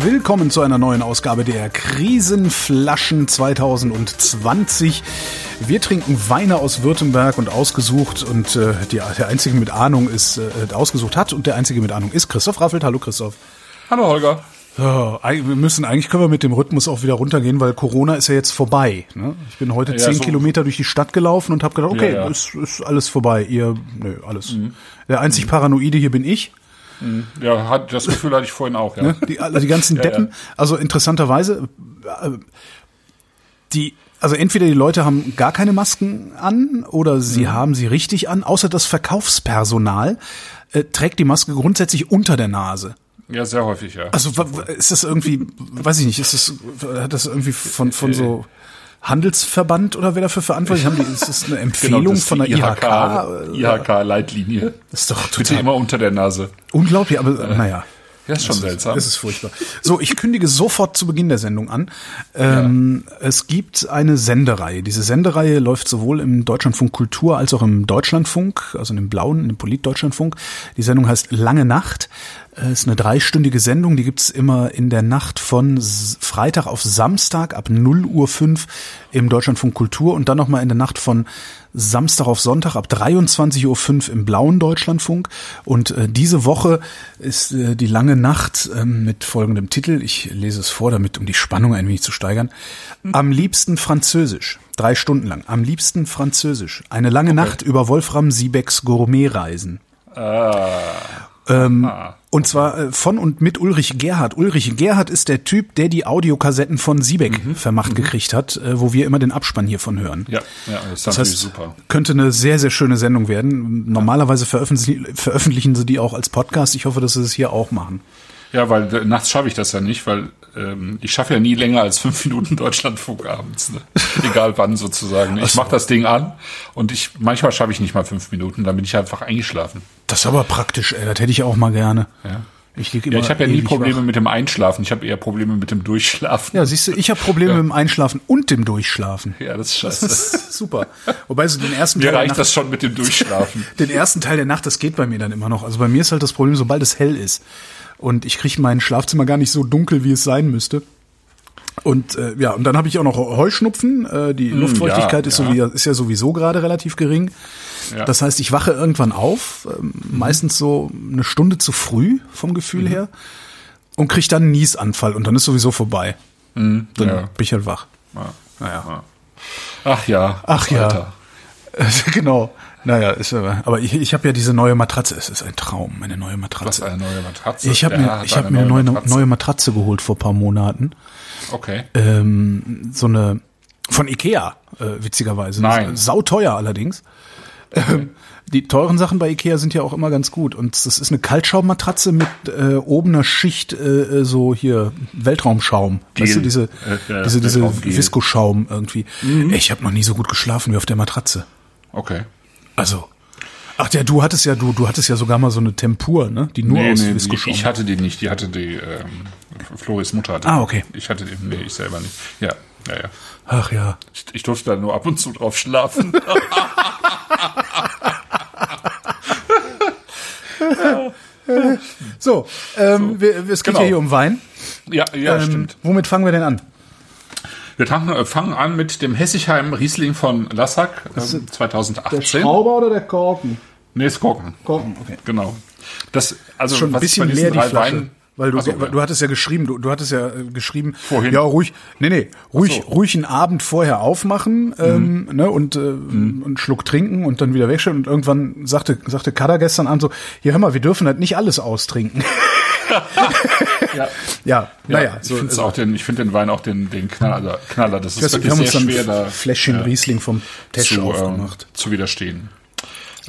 Willkommen zu einer neuen Ausgabe der Krisenflaschen 2020. Wir trinken Weine aus Württemberg und ausgesucht und äh, die, der einzige mit Ahnung ist äh, ausgesucht hat und der einzige mit Ahnung ist Christoph Raffelt. Hallo Christoph. Hallo Holger. Wir müssen eigentlich können wir mit dem Rhythmus auch wieder runtergehen, weil Corona ist ja jetzt vorbei. Ne? Ich bin heute zehn so Kilometer durch die Stadt gelaufen und habe gedacht, okay, ja, ja. Ist, ist alles vorbei. Ihr, nö, alles. Mhm. Der einzig mhm. Paranoide hier bin ich. Mhm. Ja, hat, das Gefühl hatte ich vorhin auch. Ja. Ne? Die, also die ganzen Deppen. Ja, also interessanterweise, äh, die also entweder die Leute haben gar keine Masken an oder sie mhm. haben sie richtig an, außer das Verkaufspersonal äh, trägt die Maske grundsätzlich unter der Nase. Ja, sehr häufig, ja. Also ist das irgendwie, weiß ich nicht, ist das, hat das irgendwie von, von so Handelsverband oder wer dafür verantwortlich haben die, ist das eine Empfehlung genau, von der IHK? IHK-Leitlinie. Das ist doch total. Bitte immer unter der Nase. Unglaublich, aber äh. naja. Ja, ist schon das seltsam. Das ist furchtbar. So, ich kündige sofort zu Beginn der Sendung an. Ähm, ja. Es gibt eine Sendereihe. Diese Sendereihe läuft sowohl im Deutschlandfunk Kultur als auch im Deutschlandfunk, also in dem blauen, in dem Polit-Deutschlandfunk. Die Sendung heißt Lange Nacht. Es ist eine dreistündige Sendung, die gibt's immer in der Nacht von Freitag auf Samstag ab 0 Uhr 5 im Deutschlandfunk Kultur und dann nochmal in der Nacht von Samstag auf Sonntag ab 23.05 Uhr im blauen Deutschlandfunk. Und äh, diese Woche ist äh, die lange Nacht äh, mit folgendem Titel. Ich lese es vor, damit um die Spannung ein wenig zu steigern. Am liebsten Französisch. Drei Stunden lang. Am liebsten Französisch. Eine lange okay. Nacht über Wolfram Siebecks Gourmetreisen. Ah. Ähm, und zwar äh, von und mit Ulrich Gerhard. Ulrich Gerhard ist der Typ, der die Audiokassetten von Siebeck mhm. vermacht mhm. gekriegt hat, äh, wo wir immer den Abspann hiervon hören. Ja, ja das, das heißt, super. Könnte eine sehr, sehr schöne Sendung werden. Normalerweise veröffentlichen, veröffentlichen sie die auch als Podcast. Ich hoffe, dass sie es hier auch machen. Ja, weil äh, nachts schaffe ich das ja nicht, weil ähm, ich schaffe ja nie länger als fünf Minuten Deutschlandfunk abends. Ne? Egal wann sozusagen. Ich mache das Ding an und ich manchmal schaffe ich nicht mal fünf Minuten, dann bin ich einfach eingeschlafen. Das ist aber praktisch, ey. Das hätte ich auch mal gerne. Ja. Ich, ja, ich habe ja nie Probleme wach. mit dem Einschlafen. Ich habe eher Probleme mit dem Durchschlafen. Ja, siehst du, ich habe Probleme ja. mit dem Einschlafen und dem Durchschlafen. Ja, das ist scheiße. Das ist super. Wobei so den ersten mir Teil reicht Nacht, das schon mit dem Durchschlafen. den ersten Teil der Nacht, das geht bei mir dann immer noch. Also bei mir ist halt das Problem, sobald es hell ist und ich kriege mein Schlafzimmer gar nicht so dunkel, wie es sein müsste. Und äh, ja, und dann habe ich auch noch Heuschnupfen. Äh, die mm, Luftfeuchtigkeit ja, ist, ja. So ist ja sowieso gerade relativ gering. Ja. Das heißt, ich wache irgendwann auf, äh, mhm. meistens so eine Stunde zu früh vom Gefühl mhm. her, und kriege dann einen Niesanfall und dann ist sowieso vorbei. Mhm. Dann ja. bin ich halt wach. Ja. Naja. Ach ja. Ach ja. genau. Naja, ist aber, aber ich, ich habe ja diese neue Matratze. Es ist ein Traum, meine neue Matratze. Was, eine neue Matratze? Ich habe mir, ich hab mir eine neue, Matratze. neue Matratze geholt vor paar Monaten. Okay. Ähm, so eine von Ikea, äh, witzigerweise. Nein. Sauteuer allerdings. Okay. Ähm, die teuren Sachen bei Ikea sind ja auch immer ganz gut. Und das ist eine Kaltschaummatratze mit äh, oben einer Schicht äh, äh so hier Weltraumschaum. Gel. Weißt du, diese, äh, ja, diese, diese Viskoschaum irgendwie. Mhm. Ich habe noch nie so gut geschlafen wie auf der Matratze. Okay. Also. Ach ja, du hattest ja, du, du hattest ja sogar mal so eine Tempur, ne? Die nur nee, aus nee, Viskoschaum. Ich hatte die nicht, die hatte die ähm, Floris Mutter hatte. Ah, okay. Ich hatte die, nee, ich selber nicht. Ja, ja, ja. Ach ja. Ich, ich durfte da nur ab und zu drauf schlafen. so, ähm, so. Wir, es geht genau. ja hier um Wein. Ja, ja, ähm, stimmt. Womit fangen wir denn an? Wir äh, fangen an mit dem Hessigheim Riesling von Lassack äh, 2018. Der Schrauber oder der Korken? Nee, ist Korken. Korken, okay. Genau. Das, also, schon ein bisschen mehr die Flasche. Weinen, weil du, so, du hattest ja geschrieben, du, du hattest ja äh, geschrieben, Vorhin. ja ruhig, nee, nee, ruhig, so. ruhig einen Abend vorher aufmachen ähm, mhm. ne, und äh, mhm. einen Schluck trinken und dann wieder wegstellen. Und irgendwann sagte, sagte Kada gestern an so, hier hör mal, wir dürfen halt nicht alles austrinken. ja, ja, naja. So, ich finde auch den, ich finde den Wein auch den, den Knaller, Knaller. Das ist wirklich sehr schwer, da Fläschchen ja, Riesling vom Tisch zu, aufgemacht. Ähm, zu widerstehen.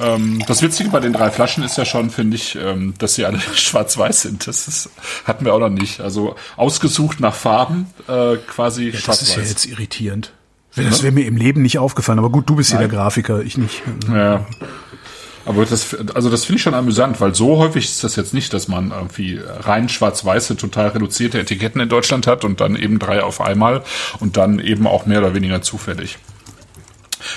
Ähm, das Witzige bei den drei Flaschen ist ja schon, finde ich, ähm, dass sie alle schwarz-weiß sind. Das ist, hatten wir auch noch nicht. Also ausgesucht nach Farben, äh, quasi Das schwarz-weiß. ist ja jetzt irritierend. Das wäre mir im Leben nicht aufgefallen. Aber gut, du bist hier der Grafiker, ich nicht. Ja. Aber das, also das finde ich schon amüsant, weil so häufig ist das jetzt nicht, dass man irgendwie rein schwarz-weiße, total reduzierte Etiketten in Deutschland hat und dann eben drei auf einmal und dann eben auch mehr oder weniger zufällig.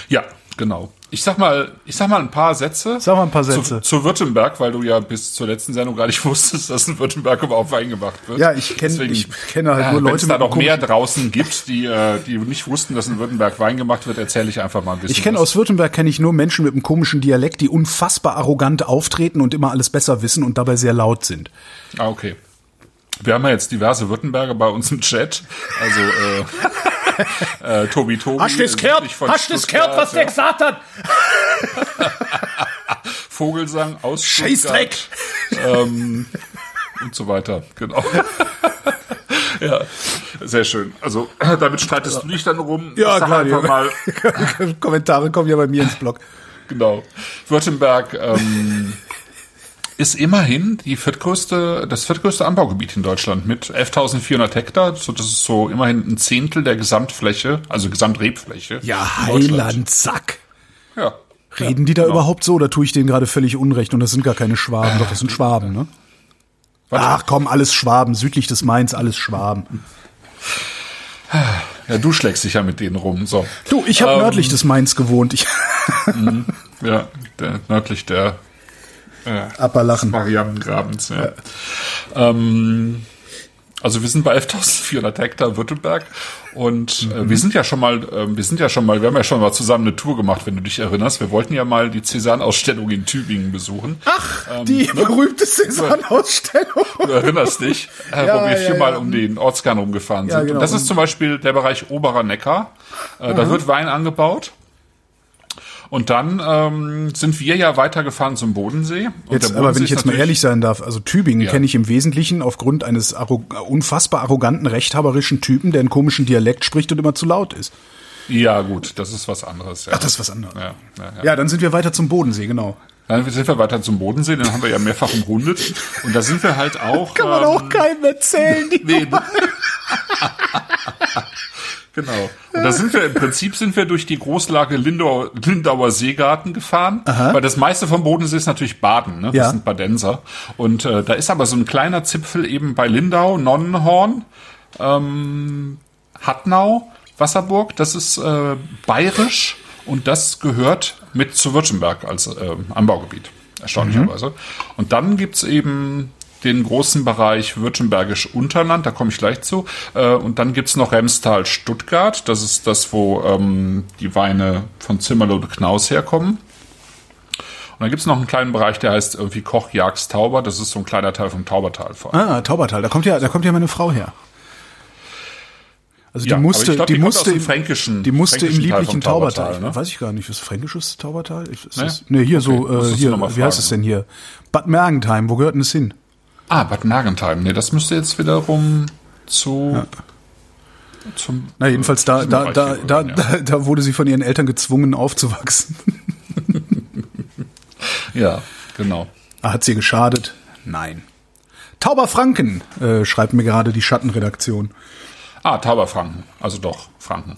Ja, genau. Ich sag mal, ich sag mal ein paar Sätze. Sag mal ein paar Zu, Sätze. zu Württemberg, weil du ja bis zur letzten Sendung gar nicht wusstest, dass in Württemberg überhaupt Wein gemacht wird. Ja, ich kenn- Deswegen, ich kenne halt ja, nur wenn Leute es da noch mehr draußen gibt, die, äh, die nicht wussten, dass in Württemberg Wein gemacht wird, erzähle ich einfach mal ein bisschen. Ich kenne aus Württemberg kenne ich nur Menschen mit einem komischen Dialekt, die unfassbar arrogant auftreten und immer alles besser wissen und dabei sehr laut sind. Ah, okay. Wir haben ja jetzt diverse Württemberger bei uns im Chat. Also äh, äh, Tobi Tobi. südlich von Stuttgart, ja. gesagt hat? Vogelsang aus Scheißdreck. Ähm, und so weiter. Genau. ja, sehr schön. Also damit streitest du dich dann rum. Ja, klar, mal, Kommentare kommen ja bei mir ins Blog. genau. Württemberg ähm, ist immerhin die viertgrößte, das viertgrößte Anbaugebiet in Deutschland mit 11.400 Hektar. So, das ist so immerhin ein Zehntel der Gesamtfläche, also Gesamtrebfläche. Ja. Heiland, Sack. Ja. Reden die da genau. überhaupt so oder tue ich denen gerade völlig unrecht und das sind gar keine Schwaben, doch das sind Schwaben, ne? Warte. Ach komm, alles Schwaben, südlich des Mains, alles Schwaben. Ja, du schlägst dich ja mit denen rum. So. Du, ich habe Ähm, nördlich des Mains gewohnt. Ich Ja, der, nördlich der Appalachen. Marianengrabens. Ja. Ähm, also wir sind bei 11.400 Hektar Württemberg und äh, wir sind ja schon mal, äh, wir sind ja schon mal, wir haben ja schon mal zusammen eine Tour gemacht, wenn du dich erinnerst. Wir wollten ja mal die Cézanne-Ausstellung in Tübingen besuchen. Ach, die berühmte Cézanne-Ausstellung. Du erinnerst dich, äh, Ja, wo wir ja, viermal ja. um den Ortskern rumgefahren Ja, sind. genau. Und das ist zum Beispiel der Bereich Oberer Neckar. Äh, Da wird Wein angebaut. Und dann ähm, sind wir ja weitergefahren zum Bodensee. Jetzt, der aber wenn Bodensee ich jetzt mal ehrlich sein darf, also Tübingen Ja. kenne ich im Wesentlichen aufgrund eines arro unfassbar arroganten, rechthaberischen Typen, der einen komischen Dialekt spricht und immer zu laut ist. Ja, gut, das ist was anderes. Ja. Ach, das ist was anderes. Ja, ja, ja. Ja, dann sind wir weiter zum Bodensee, genau. Dann sind wir weiter zum Bodensee, den haben wir ja mehrfach umrundet. Und da sind wir halt auch. Kann man ähm, auch keinem erzählen. Die Nee. genau. Und da sind wir, im Prinzip sind wir durch die Großlage Lindauer, Lindauer Seegarten gefahren, weil das meiste vom Bodensee ist natürlich Baden, ne? Das Ja. sind Badenser. Und äh, da ist aber so ein kleiner Zipfel eben bei Lindau, Nonnenhorn, ähm, Hattnau, Wasserburg, das ist äh, bayerisch und das gehört mit zu Württemberg als äh, Anbaugebiet, erstaunlicherweise. Und dann gibt's eben den großen Bereich Württembergisch Unterland, da komme ich gleich zu. Äh, und dann gibt's noch Remstal Stuttgart, das ist das, wo ähm, die Weine von Zimmerlode Knaus herkommen. Und dann gibt's noch einen kleinen Bereich, der heißt irgendwie Koch Jags Tauber, das ist so ein kleiner Teil vom Taubertal vor allem. Ah, Taubertal, da kommt ja, da kommt ja meine Frau her. Also die Ja, musste, glaub, die, die musste, im- fränkischen- die musste im fränkischen Teil lieblichen Taubertal, Taubertal. ne? Weiß ich gar nicht, ist fränkisches Taubertal? Ist, ist Nee? das, nee, hier so, Okay, äh, musstest du hier, wie heißt es denn hier? Bad Mergentheim, wo gehört denn das hin? Ah, Bad Mergentheim. Nee, das müsste jetzt wiederum zu zum Na, jedenfalls da, da, da, hier da, gehören, ja. da, da wurde sie von ihren Eltern gezwungen aufzuwachsen. Ja, genau. Ah, Hat sie geschadet? Nein. Tauberfranken, äh, schreibt mir gerade die Schattenredaktion. Ah, Tauberfranken. Also doch, Franken.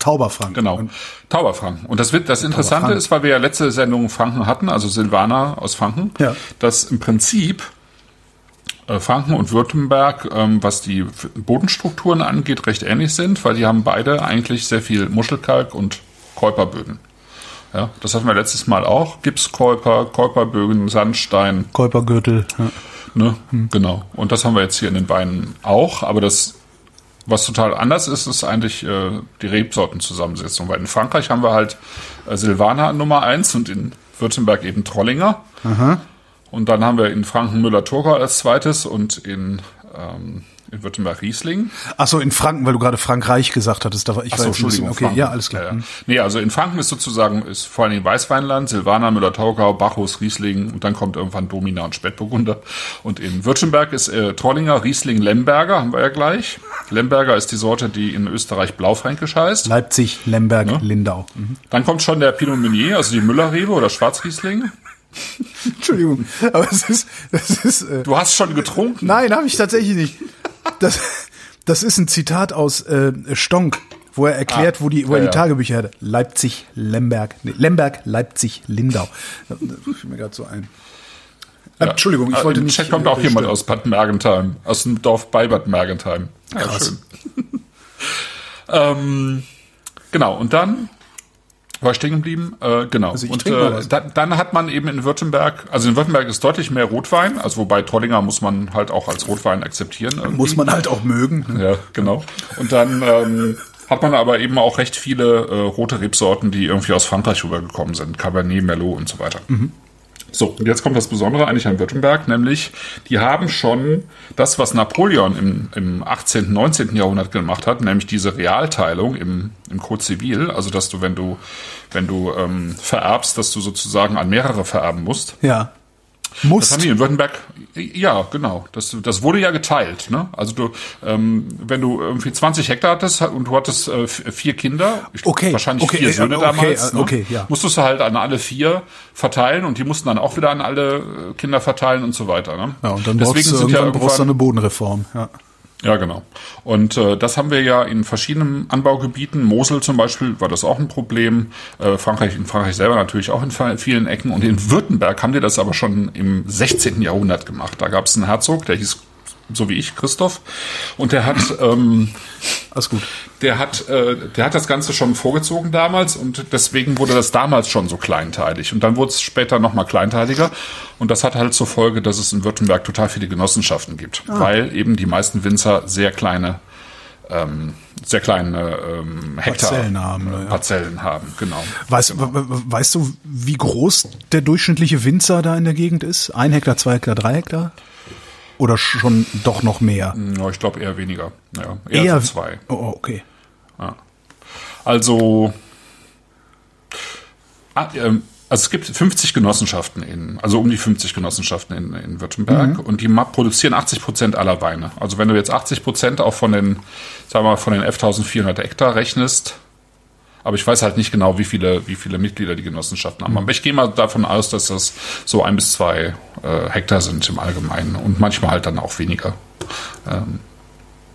Tauberfranken. Genau. Und, Tauberfranken. Und das wird das Interessante ist, weil wir ja letzte Sendung Franken hatten, also Silvana aus Franken, Ja. dass im Prinzip Franken und Württemberg, ähm, was die Bodenstrukturen angeht, recht ähnlich sind, weil die haben beide eigentlich sehr viel Muschelkalk und Käuperböden. Ja, das hatten wir letztes Mal auch. Gipskäuper, Käuperbögen, Sandstein, Käupergürtel. Ja. Ne? Genau. Und das haben wir jetzt hier in den Beinen auch. Aber das, was total anders ist, ist eigentlich äh, die Rebsortenzusammensetzung. Weil in Frankreich haben wir halt äh, Silvaner Nummer eins und in Württemberg eben Trollinger. Und dann haben wir in Franken Müller-Thurgau als zweites und in ähm, in Württemberg Riesling. Ach so, in Franken, weil du gerade Frankreich gesagt hattest. Da war ich Ach so, ein bisschen, Entschuldigung, okay, Franken. ja, alles klar. Ja, Hm. ja. Nee, also in Franken ist sozusagen, ist vor allem Weißweinland, Silvaner, Müller-Thurgau, Bacchus, Riesling und dann kommt irgendwann Domina und Spätburgunder. Und in Württemberg ist äh, Trollinger, Riesling, Lemberger, haben wir ja gleich. Lemberger ist die Sorte, die in Österreich Blaufränkisch heißt. Leipzig, Lemberg, Lindau. Mhm. Dann kommt schon der Pinot Meunier, also die Müllerrebe oder Schwarzriesling. Entschuldigung, aber es ist, das ist, äh, Du hast schon getrunken. nein, habe ich tatsächlich nicht. Das, das ist ein Zitat aus äh, Stonk, wo er erklärt, wo die, wo er Ah, ja, die. Tagebücher hatte. Leipzig, Lemberg, nee, Lemberg, Leipzig, Lindau. Das fiel mir gerade so ein. Äh, Entschuldigung, ich Äh, wollte Im nicht. Chat kommt äh, auch jemand stören. aus Bad Mergentheim, aus dem Dorf bei Bad Mergentheim. Ja, Krass. schön. ähm, genau, und dann war stehen geblieben, äh, genau. Also und äh, da, dann hat man eben in Württemberg, also in Württemberg ist deutlich mehr Rotwein, also wobei Trollinger muss man halt auch als Rotwein akzeptieren. irgendwie. Muss man halt auch mögen. Ja, genau. Und dann ähm, hat man aber eben auch recht viele äh, rote Rebsorten, die irgendwie aus Frankreich rübergekommen sind. Cabernet, Merlot und so weiter. So, und jetzt kommt das Besondere eigentlich an Württemberg, nämlich die haben schon das, was Napoleon im, im 18., 19. Jahrhundert gemacht hat, nämlich diese Realteilung im, im Code Civil, also dass du, wenn du, wenn du ähm, vererbst, dass du sozusagen an mehrere vererben musst. Ja. Das Muss. haben die in Württemberg, ja, genau. Das, das wurde ja geteilt. Ne? Also du, ähm, wenn du irgendwie 20 Hektar hattest und du hattest äh, vier Kinder, Okay, wahrscheinlich okay, vier äh, Söhne okay, damals, äh, ne? okay, ja. musstest du halt an alle vier verteilen und die mussten dann auch wieder an alle äh, Kinder verteilen und so weiter. Ne? Ja, und dann Deswegen brauchst du sind ja irgendwann brauchst du eine Bodenreform. Ja. Ja, genau. Und äh, das haben wir ja in verschiedenen Anbaugebieten. Mosel zum Beispiel war das auch ein Problem. Äh, Frankreich, in Frankreich selber natürlich auch in vielen Ecken. Und in Württemberg haben die das aber schon im 16. Jahrhundert gemacht. Da gab es einen Herzog, der hieß so wie ich, Christoph. Und der hat, ähm, Alles gut. der hat, äh, der hat das Ganze schon vorgezogen damals und deswegen wurde das damals schon so kleinteilig. Und dann wurde es später nochmal kleinteiliger. Und das hat halt zur Folge, dass es in Württemberg total viele Genossenschaften gibt, weil eben die meisten Winzer sehr kleine, ähm, sehr kleine ähm, Hektar Parzellen haben, äh, ja. Parzellen haben. Genau. Weißt, we- we- weißt du, wie groß der durchschnittliche Winzer da in der Gegend ist? Ein Hektar, zwei Hektar, drei Hektar? Oder schon doch noch mehr? Ja, ich glaube eher weniger. Ja, eher, so zwei. Oh, oh, okay. Also, ah, ähm, also es gibt 50 Genossenschaften in, also um die 50 Genossenschaften in, in Württemberg und die produzieren 80 Prozent aller Weine. Also wenn du jetzt 80 Prozent auch von den, sagen wir mal, von den 11.400 Hektar rechnest, aber ich weiß halt nicht genau, wie viele, wie viele Mitglieder die Genossenschaften haben. Aber ich gehe mal davon aus, dass das so ein bis zwei äh, Hektar sind im Allgemeinen und manchmal halt dann auch weniger. Ähm,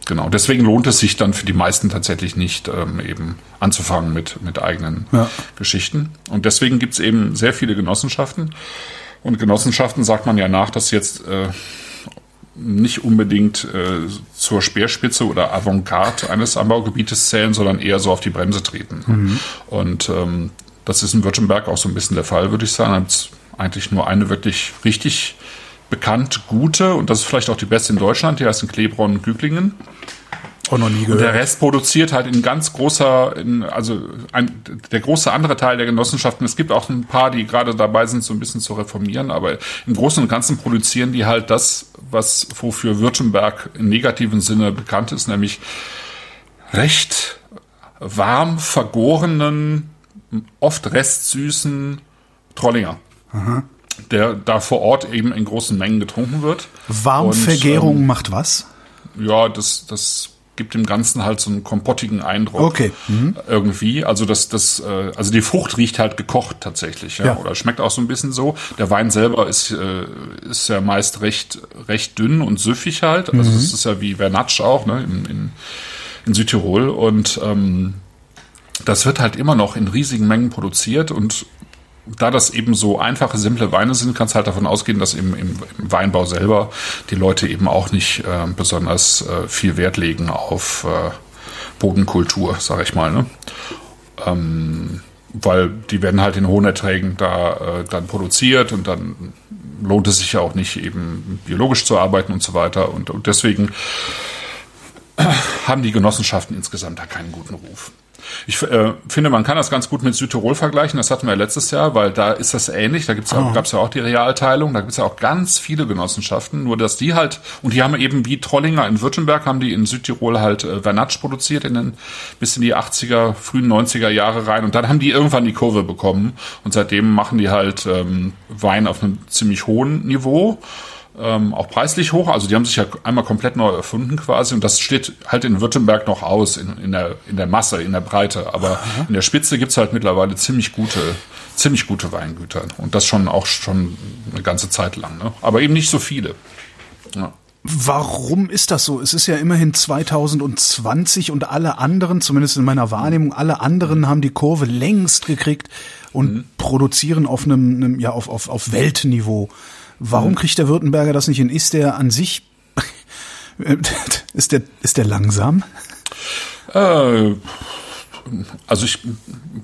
genau. Deswegen lohnt es sich dann für die meisten tatsächlich nicht, ähm, eben anzufangen mit, mit eigenen Ja. Geschichten. Und deswegen gibt es eben sehr viele Genossenschaften. Und Genossenschaften sagt man ja nach, dass jetzt äh, nicht unbedingt äh, zur Speerspitze oder Avantgarde eines Anbaugebietes zählen, sondern eher so auf die Bremse treten. Und ähm, das ist in Württemberg auch so ein bisschen der Fall, würde ich sagen. Da gibt's eigentlich nur eine wirklich richtig bekannt gute und das ist vielleicht auch die beste in Deutschland, die heißt in Klebron Güglingen. Auch noch nie Und der gehört. Rest produziert halt in ganz großer, in, also ein, der große andere Teil der Genossenschaften. Es gibt auch ein paar, die gerade dabei sind, so ein bisschen zu reformieren, aber im Großen und Ganzen produzieren die halt das, was wofür Württemberg im negativen Sinne bekannt ist, nämlich recht warm vergorenen, oft restsüßen Trollinger. Der da vor Ort eben in großen Mengen getrunken wird. Warmvergärung Und, macht was? ähm, ja, das, das gibt dem Ganzen halt so einen kompottigen Eindruck. Okay. Mhm. Irgendwie. Also das, das, äh, also die Frucht riecht halt gekocht tatsächlich, ja. Ja. Oder schmeckt auch so ein bisschen so. Der Wein selber ist, äh, ist ja meist recht, recht dünn und süffig halt. Also Mhm. es ist ja wie Vernatsch auch, ne, in, in, in Südtirol. Und ähm, das wird halt immer noch in riesigen Mengen produziert und da das eben so einfache, simple Weine sind, kannst halt davon ausgehen, dass im, im, im Weinbau selber die Leute eben auch nicht äh, besonders äh, viel Wert legen auf äh, Bodenkultur, sag ich mal. Ne? Ähm, weil die werden halt in hohen Erträgen da äh, dann produziert und dann lohnt es sich ja auch nicht, eben biologisch zu arbeiten und so weiter. Und, und deswegen haben die Genossenschaften insgesamt da keinen guten Ruf. Ich äh, finde, man kann das ganz gut mit Südtirol vergleichen. Das hatten wir letztes Jahr, weil da ist das ähnlich. Da gibt's ja, Ah. gab's ja auch die Realteilung. Da gibt's ja auch ganz viele Genossenschaften. Nur, dass die halt, und die haben eben wie Trollinger in Württemberg, haben die in Südtirol halt äh, Vernatsch produziert in den, bis in die 80er, frühen 90er Jahre rein. Und dann haben die irgendwann die Kurve bekommen. Und seitdem machen die halt ähm, Wein auf einem ziemlich hohen Niveau ähm, auch preislich hoch. Also die haben sich ja einmal komplett neu erfunden quasi und das steht halt in Württemberg noch aus, in, in, der, in der Masse, in der Breite. Aber in der Spitze gibt's halt mittlerweile ziemlich gute, ziemlich gute Weingüter. Und das schon auch schon eine ganze Zeit lang. Ne? Aber eben nicht so viele. Ja. Warum ist das so? Es ist ja immerhin 2020 und alle anderen, zumindest in meiner Wahrnehmung, alle anderen haben die Kurve längst gekriegt und produzieren auf einem, einem ja auf, auf, auf Weltniveau. Warum kriegt der Württemberger das nicht hin? Ist der an sich ist der ist der langsam? Äh, also ich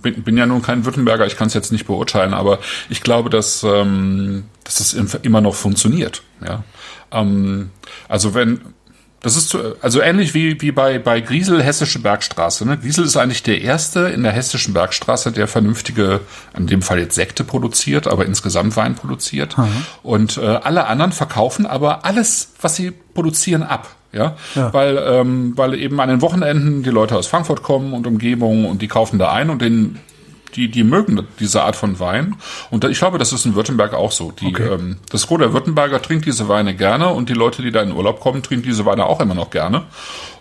bin, bin ja nun kein Württemberger, ich kann es jetzt nicht beurteilen, aber ich glaube, dass, ähm, dass das immer noch funktioniert. Ja? Ähm, also wenn das ist zu- also ähnlich wie, wie bei, bei Griesel Hessische Bergstraße. Ne? Griesel ist eigentlich der erste in der Hessischen Bergstraße, der vernünftige, in dem Fall jetzt Sekte produziert, aber insgesamt Wein produziert. Und äh, alle anderen verkaufen aber alles, was sie produzieren, ab. Ja, Ja. weil ähm, weil eben an den Wochenenden die Leute aus Frankfurt kommen und Umgebung und die kaufen da ein und den die die mögen diese Art von Wein und ich glaube, das ist in Württemberg auch so. Die Okay. ähm, das Gros der Württemberger trinkt diese Weine gerne und die Leute, die da in Urlaub kommen, trinken diese Weine auch immer noch gerne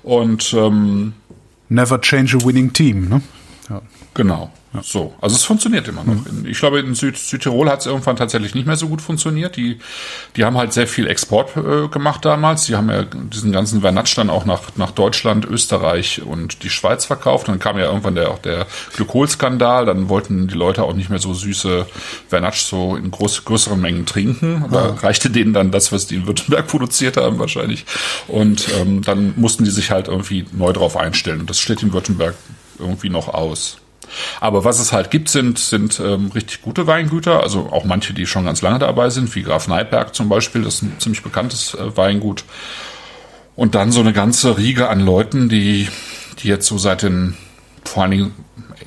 und ähm, Never change a winning team, ne? Ja. Genau. So, also es funktioniert immer noch. Ich glaube, in Süd Südtirol hat es irgendwann tatsächlich nicht mehr so gut funktioniert. Die, die haben halt sehr viel Export äh, gemacht damals. Die haben ja diesen ganzen Vernatsch dann auch nach, nach Deutschland, Österreich und die Schweiz verkauft. Dann kam ja irgendwann der, auch der Glykolskandal. Dann wollten die Leute auch nicht mehr so süße Vernatsch so in groß, größeren Mengen trinken. Da reichte denen dann das, was die in Württemberg produziert haben wahrscheinlich. Und ähm, dann mussten die sich halt irgendwie neu drauf einstellen. Und das steht in Württemberg irgendwie noch aus. Aber was es halt gibt, sind, sind ähm, richtig gute Weingüter, also auch manche, die schon ganz lange dabei sind, wie Graf Neidberg zum Beispiel, das ist ein ziemlich bekanntes äh, Weingut. Und dann so eine ganze Riege an Leuten, die, die jetzt so seit den, vor allen Dingen,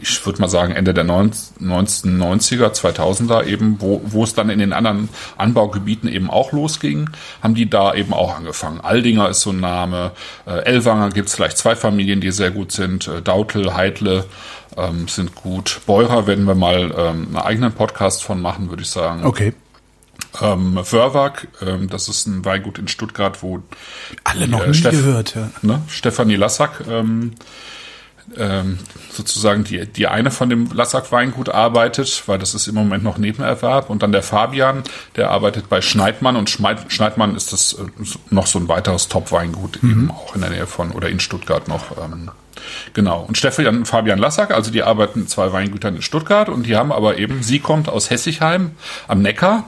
ich würde mal sagen, Ende der 1990er, 2000er eben, wo, wo es dann in den anderen Anbaugebieten eben auch losging, haben die da eben auch angefangen. Aldinger ist so ein Name, äh, Ellwanger gibt es vielleicht zwei Familien, die sehr gut sind, äh, Dautel, Heidle ähm, sind gut. Beurer werden wir mal ähm, einen eigenen Podcast von machen, würde ich sagen. Okay. Ähm, Wörwag, ähm, das ist ein Weingut in Stuttgart, wo Alle noch äh, nie Steff- gehört, ja. ne, Stefanie Lassack ähm, ähm, sozusagen die, die eine von dem Lassack-Weingut arbeitet, weil das ist im Moment noch Nebenerwerb. Und dann der Fabian, der arbeitet bei Schneidmann und Schmeid, Schneidmann ist das äh, noch so ein weiteres Top-Weingut, eben auch in der Nähe von oder in Stuttgart noch. Ähm, genau. Und Stefan und Fabian Lassack, also die arbeiten in zwei Weingütern in Stuttgart und die haben aber eben, sie kommt aus Hessigheim am Neckar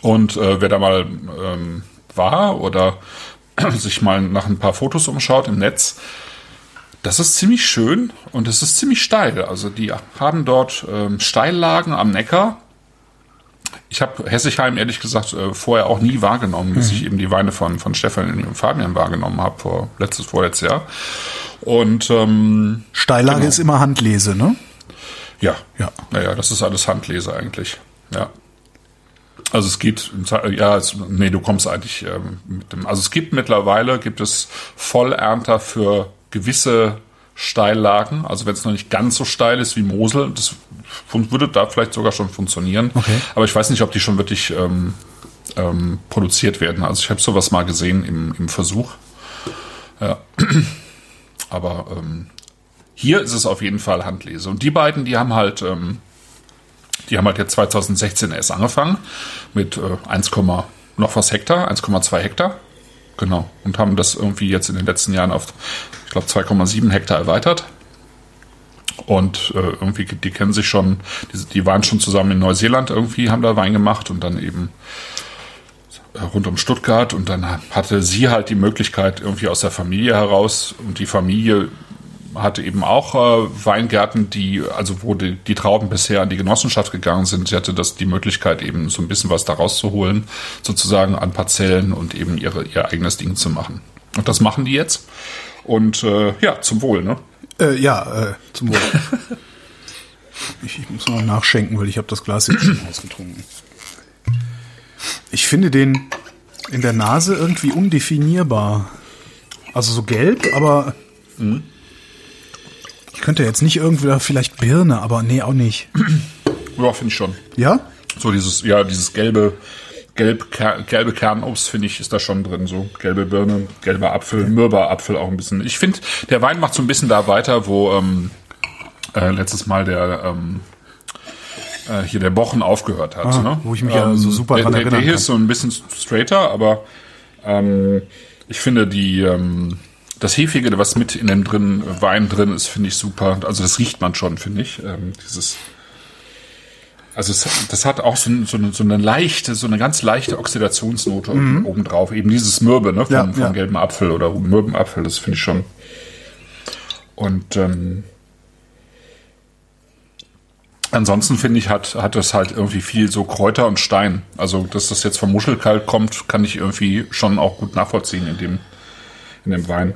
und äh, wer da mal ähm, war oder sich mal nach ein paar Fotos umschaut im Netz, das ist ziemlich schön und es ist ziemlich steil. Also die haben dort ähm, Steillagen am Neckar. Ich habe Hessigheim ehrlich gesagt äh, vorher auch nie wahrgenommen, bis ich eben die Weine von, von Stefan und Fabian wahrgenommen habe, vor letztes, vorletztes Jahr. Und ähm, Steillage Genau. ist immer Handlese, ne? ja, Ja. Naja, das ist alles Handlese eigentlich. Ja. Also es geht, ja, es, nee, du kommst eigentlich ähm, mit dem, also es gibt mittlerweile, gibt es Vollernter für gewisse Steillagen, also wenn es noch nicht ganz so steil ist wie Mosel, das würde da vielleicht sogar schon funktionieren. Okay. Aber ich weiß nicht, ob die schon wirklich ähm, ähm, produziert werden. Also ich habe sowas mal gesehen im, im Versuch. Ja. Aber ähm, hier ist es auf jeden Fall Handlese. Und die beiden, die haben halt, ähm, die haben halt jetzt 2016 erst angefangen mit äh, 1, noch was Hektar, 1,2 Hektar. Genau. Und haben das irgendwie jetzt in den letzten Jahren auf, glaube, 2,7 Hektar erweitert. Und äh, irgendwie, die kennen sich schon, die, die waren schon zusammen in Neuseeland irgendwie, haben da Wein gemacht und dann eben äh, rund um Stuttgart und dann hatte sie halt die Möglichkeit irgendwie aus der Familie heraus und die Familie hatte eben auch äh, Weingärten, die also wo die, die Trauben bisher an die Genossenschaft gegangen sind. Sie hatte das die Möglichkeit eben so ein bisschen was daraus zu holen, sozusagen an Parzellen und eben ihre ihr eigenes Ding zu machen. Und das machen die jetzt. Und äh, ja, zum Wohl, ne? Äh, ja, äh, zum Wohl. ich, ich muss noch nachschenken, weil ich habe das Glas jetzt schon ausgetrunken. Ich finde den in der Nase irgendwie undefinierbar. Also so gelb, aber ich könnte jetzt nicht irgendwie vielleicht Birne, aber nee, auch nicht. Ja, finde ich schon. Ja? So dieses, ja, dieses gelbe, gelb, gelbe Kernobst, finde ich, ist da schon drin. So gelbe Birne, gelber Apfel, mürber Apfel auch ein bisschen. Ich finde, der Wein macht so ein bisschen da weiter, wo ähm, äh, letztes Mal der ähm, äh, hier der Bochen aufgehört hat. Ah, ne? wo ich mich ja so super der, dran der, erinnern der hier ist so ein bisschen straighter, aber ähm, ich finde die ähm, das Hefige, was mit in dem drin Wein drin ist, finde ich super. Also das riecht man schon, finde ich. Ähm, dieses also es, das hat auch so, so, eine, so eine leichte, so eine ganz leichte Oxidationsnote obendrauf. Eben dieses Mürbe, ne, vom, Ja, vom ja. gelben Apfel oder Mürbenapfel, das finde ich schon. Und ähm, ansonsten finde ich, hat, hat das halt irgendwie viel so Kräuter und Stein. Also, dass das jetzt vom Muschelkalk kommt, kann ich irgendwie schon auch gut nachvollziehen in dem, in dem Wein.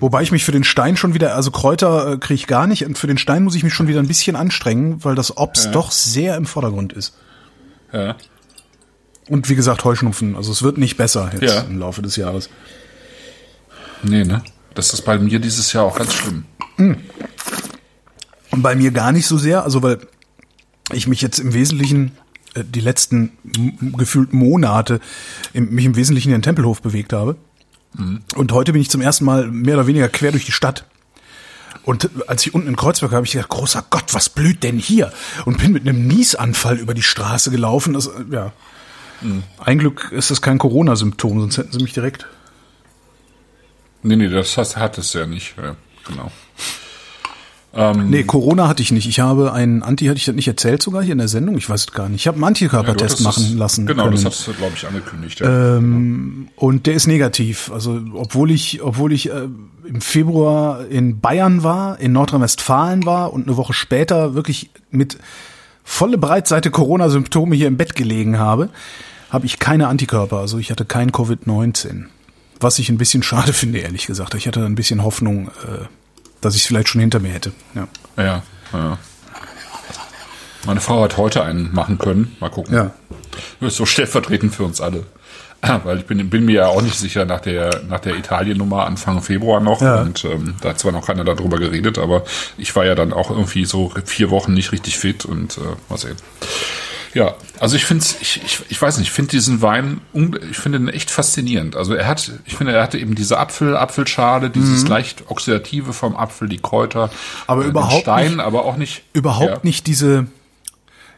Wobei ich mich für den Stein schon wieder, also Kräuter äh, kriege ich gar nicht und für den Stein muss ich mich schon wieder ein bisschen anstrengen, weil das Obst doch sehr im Vordergrund ist. Ja. Und wie gesagt, Heuschnupfen. Also es wird nicht besser jetzt Ja. im Laufe des Jahres. Nee, ne? Das ist bei mir dieses Jahr auch ganz schlimm. Und bei mir gar nicht so sehr, also weil ich mich jetzt im Wesentlichen äh, die letzten gefühlt Monate mich im Wesentlichen in den Tempelhof bewegt habe. Und heute bin ich zum ersten Mal mehr oder weniger quer durch die Stadt. Und als ich unten in Kreuzberg war, habe ich gedacht, großer Gott, was blüht denn hier? Und bin mit einem Niesanfall über die Straße gelaufen. Das, ja. Ein Glück ist das kein Corona-Symptom, sonst hätten sie mich direkt. Nee, nee, das hat es ja nicht. Ja, genau. Nee, Corona hatte ich nicht. Ich habe einen Anti, hatte ich das nicht erzählt sogar hier in der Sendung? Ich weiß es gar nicht. Ich habe einen Ja, Antikörpertest hast machen es- lassen. Genau, können. das hast du, glaube ich, angekündigt. Ja. Und der ist negativ. Also obwohl ich, obwohl ich äh, im Februar in Bayern war, in Nordrhein-Westfalen war und eine Woche später wirklich mit volle Breitseite Corona-Symptome hier im Bett gelegen habe, habe ich keine Antikörper. Also ich hatte kein Covid-19. Was ich ein bisschen schade finde, ehrlich gesagt. Ich hatte ein bisschen Hoffnung, äh, dass ich es vielleicht schon hinter mir hätte. Ja. ja, ja. Meine Frau hat heute einen machen können. Mal gucken. Ja. Das ist so stellvertretend für uns alle. Weil ich bin, bin mir ja auch nicht sicher nach der, nach der Italien-Nummer Anfang Februar noch. Ja. Und ähm, da hat zwar noch keiner darüber geredet, aber ich war ja dann auch irgendwie so vier Wochen nicht richtig fit und äh, mal sehen. Ja, also ich finde ich, ich, ich weiß nicht, ich finde diesen Wein, ich finde ihn echt faszinierend. Also er hat, ich finde, er hatte eben diese Apfel, Apfelschale, dieses leicht oxidative vom Apfel, die Kräuter, Mhm. Aber den überhaupt Stein, nicht- aber auch nicht Überhaupt ja. nicht diese,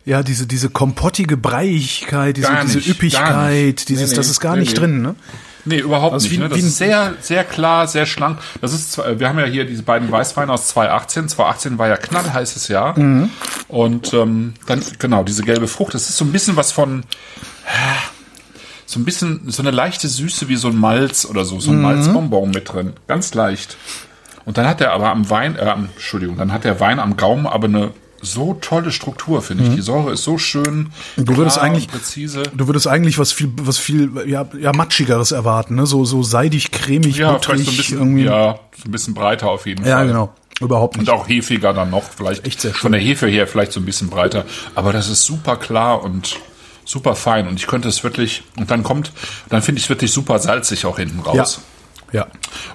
ja, diese, diese kompottige Breiigkeit, diese, diese nicht, gar Üppigkeit, dieses, Nee, nee, das ist gar nee, nicht drin, ne? Nee, überhaupt Also nicht. wie- ne? Das wie ist sehr, sehr klar, sehr schlank. Das ist, wir haben ja hier diese beiden Weißweine aus 2018. 2018 war ja knallheißes Jahr. Mhm. Und ähm, dann, genau, diese gelbe Frucht, das ist so ein bisschen was von, so ein bisschen, so eine leichte Süße wie so ein Malz oder so, Mhm. so ein Malzbonbon mit drin. Ganz leicht. Und dann hat er aber am Wein, äh, Entschuldigung, dann hat der Wein am Gaumen aber eine so tolle Struktur, finde ich. Die Säure ist so schön. Mhm. Du würdest eigentlich, präzise. du würdest eigentlich was viel, was viel, ja, ja, matschigeres erwarten, ne? So, so seidig, cremig, Ja, vielleicht so ein bisschen, irgendwie. ja, so ein bisschen breiter auf jeden ja, Fall. genau. Überhaupt nicht. Und auch hefiger dann noch, vielleicht Echt sehr schön. von der Hefe her vielleicht so ein bisschen breiter. Aber das ist super klar und super fein. Und ich könnte es wirklich, und dann kommt, dann finde ich es wirklich super salzig auch hinten Ja. raus. Ja.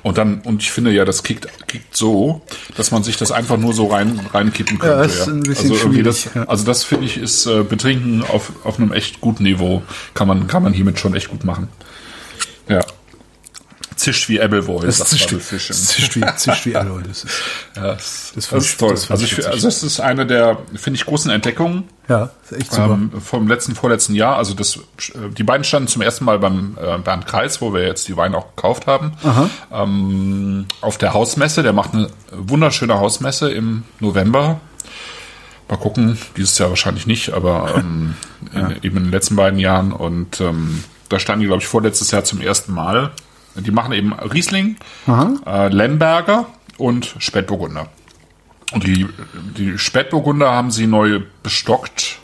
Und dann, und ich finde ja, das kickt, kickt so, dass man sich das einfach nur so rein, reinkippen könnte. Ja, ist ein bisschen also irgendwie das, ja. also das finde ich ist äh, Betrinken auf, auf einem echt guten Niveau. Kann man, kann man hiermit schon echt gut machen. Ja. Zischt wie Appleboy, Das zischt, das zischt wie, zischt wie. Das ist, ja, das, das, fand ist toll. das also, ich also das ist eine der, finde ich, großen Entdeckungen ja, ist echt super. ähm, vom letzten, vorletzten Jahr. Also das, äh, die beiden standen zum ersten Mal beim äh, Bernd Kreis, wo wir jetzt die Weine auch gekauft haben, ähm, auf der Hausmesse. Der macht eine wunderschöne Hausmesse im November. Mal gucken, dieses Jahr wahrscheinlich nicht, aber ähm, in, eben in den letzten beiden Jahren. Und ähm, da standen die, glaube ich, vorletztes Jahr zum ersten Mal. Die machen eben Riesling, äh, Lemberger und Spätburgunder. Und die, die Spätburgunder haben sie neu bestockt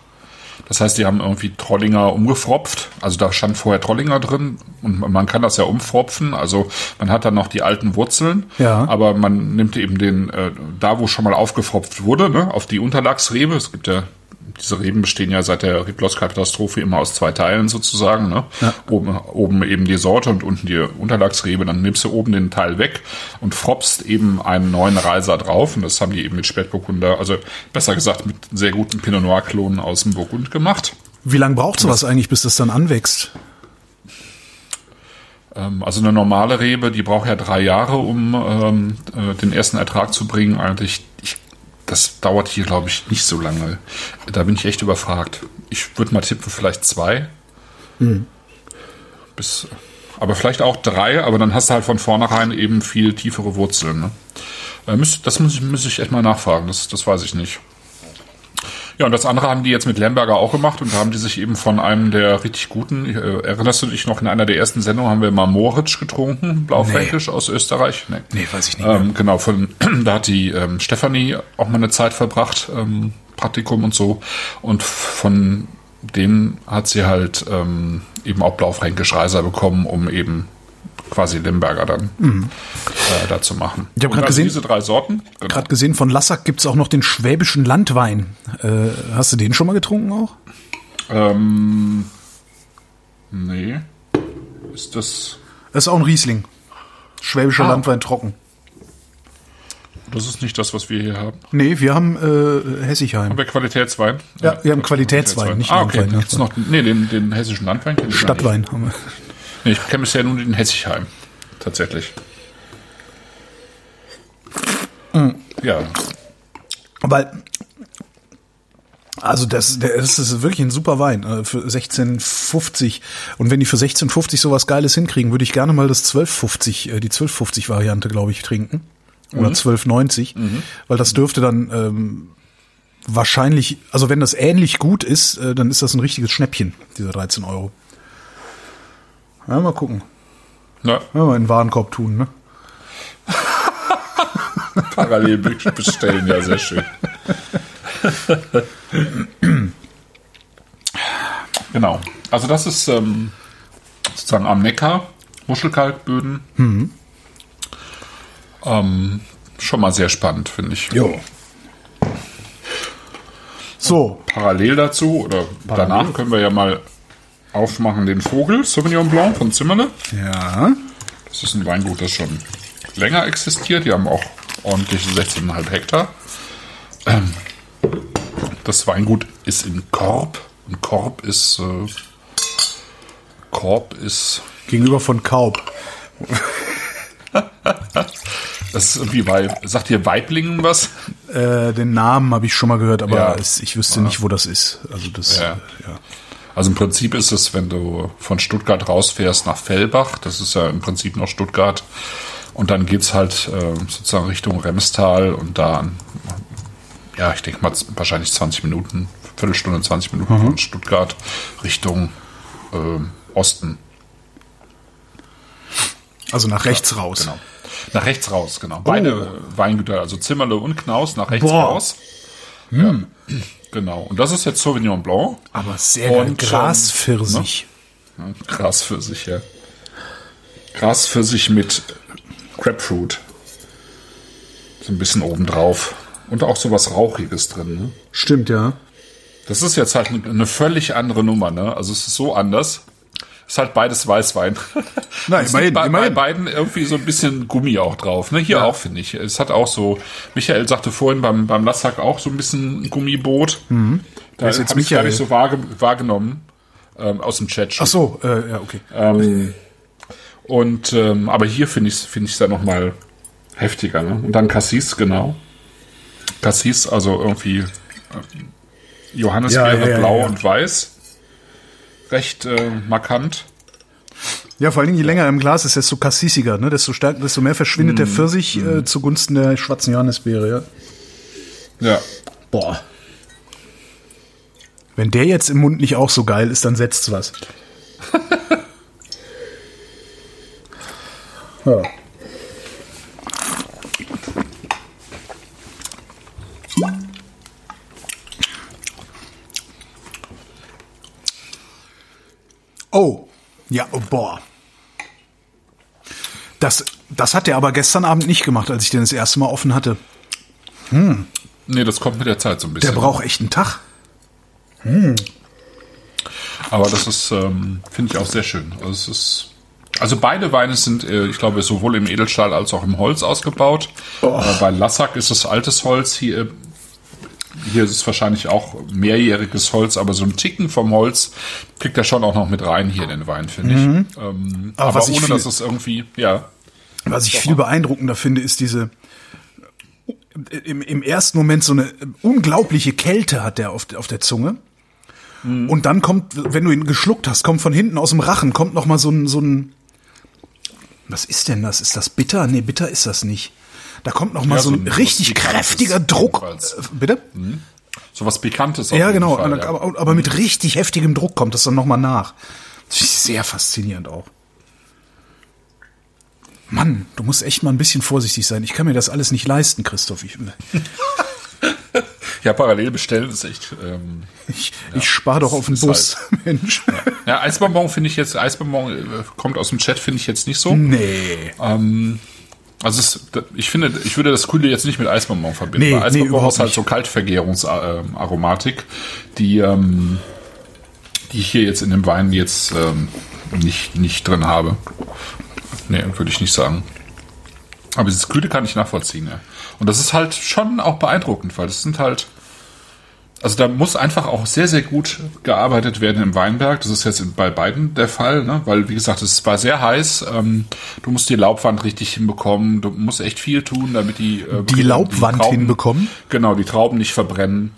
Das heißt, die haben irgendwie Trollinger umgefropft. Also da stand vorher Trollinger drin und man kann das ja umfropfen. Also man hat dann noch die alten Wurzeln, Ja. aber man nimmt eben den, äh, da wo schon mal aufgefropft wurde, ne, auf die Unterlagsrebe. Es gibt ja diese Reben bestehen ja seit der Rebloss-Katastrophe immer aus zwei Teilen sozusagen. Ne? Oben, oben eben die Sorte und unten die Unterlagsrebe. Dann nimmst du oben den Teil weg und fropst eben einen neuen Reiser drauf. Und das haben die eben mit Spätburgunder, also besser gesagt mit sehr guten Pinot Noir-Klonen aus dem Burgund gemacht. Wie lange braucht sowas eigentlich, bis das dann anwächst? Ähm, also eine normale Rebe, die braucht ja drei Jahre, um ähm, äh, den ersten Ertrag zu bringen. Eigentlich, ich, das dauert hier, glaube ich, nicht so lange. Da bin ich echt überfragt. Ich würde mal tippen, vielleicht zwei. Bis, aber vielleicht auch drei, aber dann hast du halt von vornherein eben viel tiefere Wurzeln. Ne? Das muss ich, muss ich echt mal nachfragen, das, das weiß ich nicht. Ja, und das andere haben die jetzt mit Lemberger auch gemacht und da haben die sich eben von einem der richtig guten, äh, erinnerst du dich noch, in einer der ersten Sendungen haben wir mal Moritz getrunken, Blaufränkisch aus Österreich? Nee. Nee, weiß ich nicht. Ähm, genau, von, da hat die ähm, Stefanie auch mal eine Zeit verbracht, ähm, Praktikum und so. Und von denen hat sie halt ähm, eben auch Blaufränkisch Reiser bekommen, um eben quasi Limberger dann äh, da zu machen. Ich hab Und grad also gesehen- diese drei Sorten. Genau. Gerade gesehen, von Lassack gibt's auch noch den schwäbischen Landwein. Äh, hast du den schon mal getrunken auch? Ähm, nee. Ist das. Das ist auch ein Riesling. Schwäbischer Ah. Landwein trocken. Das ist nicht das, was wir hier haben. Nee, wir haben äh, Hessigheim. Haben wir Qualitätswein? Ja, wir haben Qualitätswein, nicht ah, okay. Landwein, gibt's noch, nee, den, den hessischen Landwein ich. Stadtwein haben wir. Nee, ich kenne bisher nur den Hessigheim. Tatsächlich. Ja, Weil, also das, das ist wirklich ein super Wein äh, für 16,50. Und wenn die für 16,50 sowas Geiles hinkriegen, würde ich gerne mal das 12,50, äh, die 12,50 Variante, glaube ich, trinken. Oder 12,90. Weil das dürfte dann ähm, wahrscheinlich, also wenn das ähnlich gut ist, äh, dann ist das ein richtiges Schnäppchen, diese 13 Euro. Ja, mal gucken. na, Ja, mal in den Warenkorb tun, ne? parallel be- bestellen, ja, sehr schön. genau. Also das ist ähm, sozusagen am Neckar, Muschelkalkböden. Ähm, schon mal sehr spannend, finde ich. Jo. So, Parallel dazu, oder danach können wir ja mal aufmachen den Vogel, Sauvignon Blanc von Zimmerle. ja. Das ist ein Weingut, das schon länger existiert. Die haben auch ordentliche 16,5 Hektar. Ähm, das Weingut ist in Korb. Und Korb ist. Äh, Korb ist. Gegenüber von Kaub. Das ist irgendwie bei. Sagt ihr Weiblingen was? Äh, den Namen habe ich schon mal gehört, aber Ja. es, ich wüsste nicht, wo das ist. Also das, Ja. ja. Also im Prinzip ist es, wenn du von Stuttgart rausfährst nach Fellbach, das ist ja im Prinzip noch Stuttgart, und dann geht's halt äh, sozusagen Richtung Remstal und da, ja, ich denke mal wahrscheinlich 20 Minuten, Viertelstunde, 20 Minuten von Stuttgart Richtung ähm, Osten. Also nach rechts raus. Genau. Nach rechts raus, genau. Beide Weingüter, also Zimmerle und Knaus, nach rechts Boah. raus. Ja. Genau. Und das ist jetzt Sauvignon Blanc. Aber sehr. Und, ähm, Graspfirsich. Graspfirsich, ja. Graspfirsich mit Grapefruit. So ein bisschen obendrauf. Und auch so was Rauchiges drin. Ne? Stimmt, ja. Das ist jetzt halt eine, völlig andere Nummer. Ne? Also es ist so anders. Ist halt beides Weißwein. Es immerhin, bei, immerhin. bei beiden irgendwie so ein bisschen Gummi auch drauf. Ne? Hier auch, finde ich. Es hat auch so, Michael sagte vorhin beim, beim Lassack auch so ein bisschen Gummiboot. Da Mhm. ist habe jetzt ich Michael? nicht so wahrge wahrgenommen. Ähm, aus dem Chat schon. Ach so, äh, ja, okay. Ähm, und ähm, aber hier finde ich es finde ich dann noch mal heftiger. Ne? Und dann Cassis genau. Cassis also irgendwie ähm, Johannisbeere Ja, ja, ja, blau und weiß. Recht äh, markant. Ja, vor allen Dingen, je länger er im Glas ist, desto kassisiger, ne? desto stärker, desto mehr verschwindet Mhm. der Pfirsich äh, zugunsten der schwarzen Johannisbeere, ja. Ja. Boah. Wenn der jetzt im Mund nicht auch so geil ist, dann setzt's was. ja. Oh, ja, oh, boah. Das, das hat er aber gestern Abend nicht gemacht, als ich den das erste Mal offen hatte. Nee, das kommt mit der Zeit so ein bisschen. Der braucht echt einen Tag. Aber das ist, ähm, finde ich auch sehr schön. Also, es ist, also beide Weine sind, äh, ich glaube, sowohl im Edelstahl als auch im Holz ausgebaut. Äh, bei Lassack ist es altes Holz. Hier, hier ist es wahrscheinlich auch mehrjähriges Holz, aber so ein Ticken vom Holz kriegt er schon auch noch mit rein hier in den Wein, finde ich. Ähm, Aber aber was ich ohne, viel- dass es irgendwie, ja. Was ich viel beeindruckender finde, ist diese im, im ersten Moment so eine unglaubliche Kälte hat der auf, auf der Zunge. Und dann kommt, wenn du ihn geschluckt hast, kommt von hinten aus dem Rachen, kommt noch mal so ein, so ein, was ist denn das? Ist das bitter? Nee, bitter ist das nicht. Da kommt noch mal Ja, so so ein ein- richtig Pikantes kräftiger Druck. jedenfalls. Äh, Bitte? So was Bekanntes. auf Ja, genau. Fall, aber, ja. aber, aber mit richtig heftigem Druck kommt das dann noch mal nach. Sehr faszinierend auch. Mann, du musst echt mal ein bisschen vorsichtig sein. Ich kann mir das alles nicht leisten, Christoph. Ich, ja, parallel bestellen ist echt. Ähm, ich, ich spare doch auf den ist Bus, Mensch. ja, Eisbonbon finde ich jetzt, Eisbonbon äh, kommt aus dem Chat, finde ich jetzt nicht so. Nee. Also es, ich finde, ich würde das Kühle jetzt nicht mit Eisbonbon verbinden. Nee, Weil nee, Eisbonbon überhaupt ist halt nicht. so Kaltvergärungsaromatik, die, ähm, die ich hier jetzt in dem Wein jetzt ähm, nicht, nicht drin habe. Nee, würde ich nicht sagen. Aber dieses Kühle kann ich nachvollziehen, ja. Und das ist halt schon auch beeindruckend, weil das sind halt, also da muss einfach auch sehr, sehr gut gearbeitet werden im Weinberg. Das ist jetzt bei beiden der Fall, ne? weil wie gesagt, es war sehr heiß. Ähm, du musst die Laubwand richtig hinbekommen. Du musst echt viel tun, damit die äh, Die Laubwand hinbekommen? Genau, die Trauben nicht verbrennen.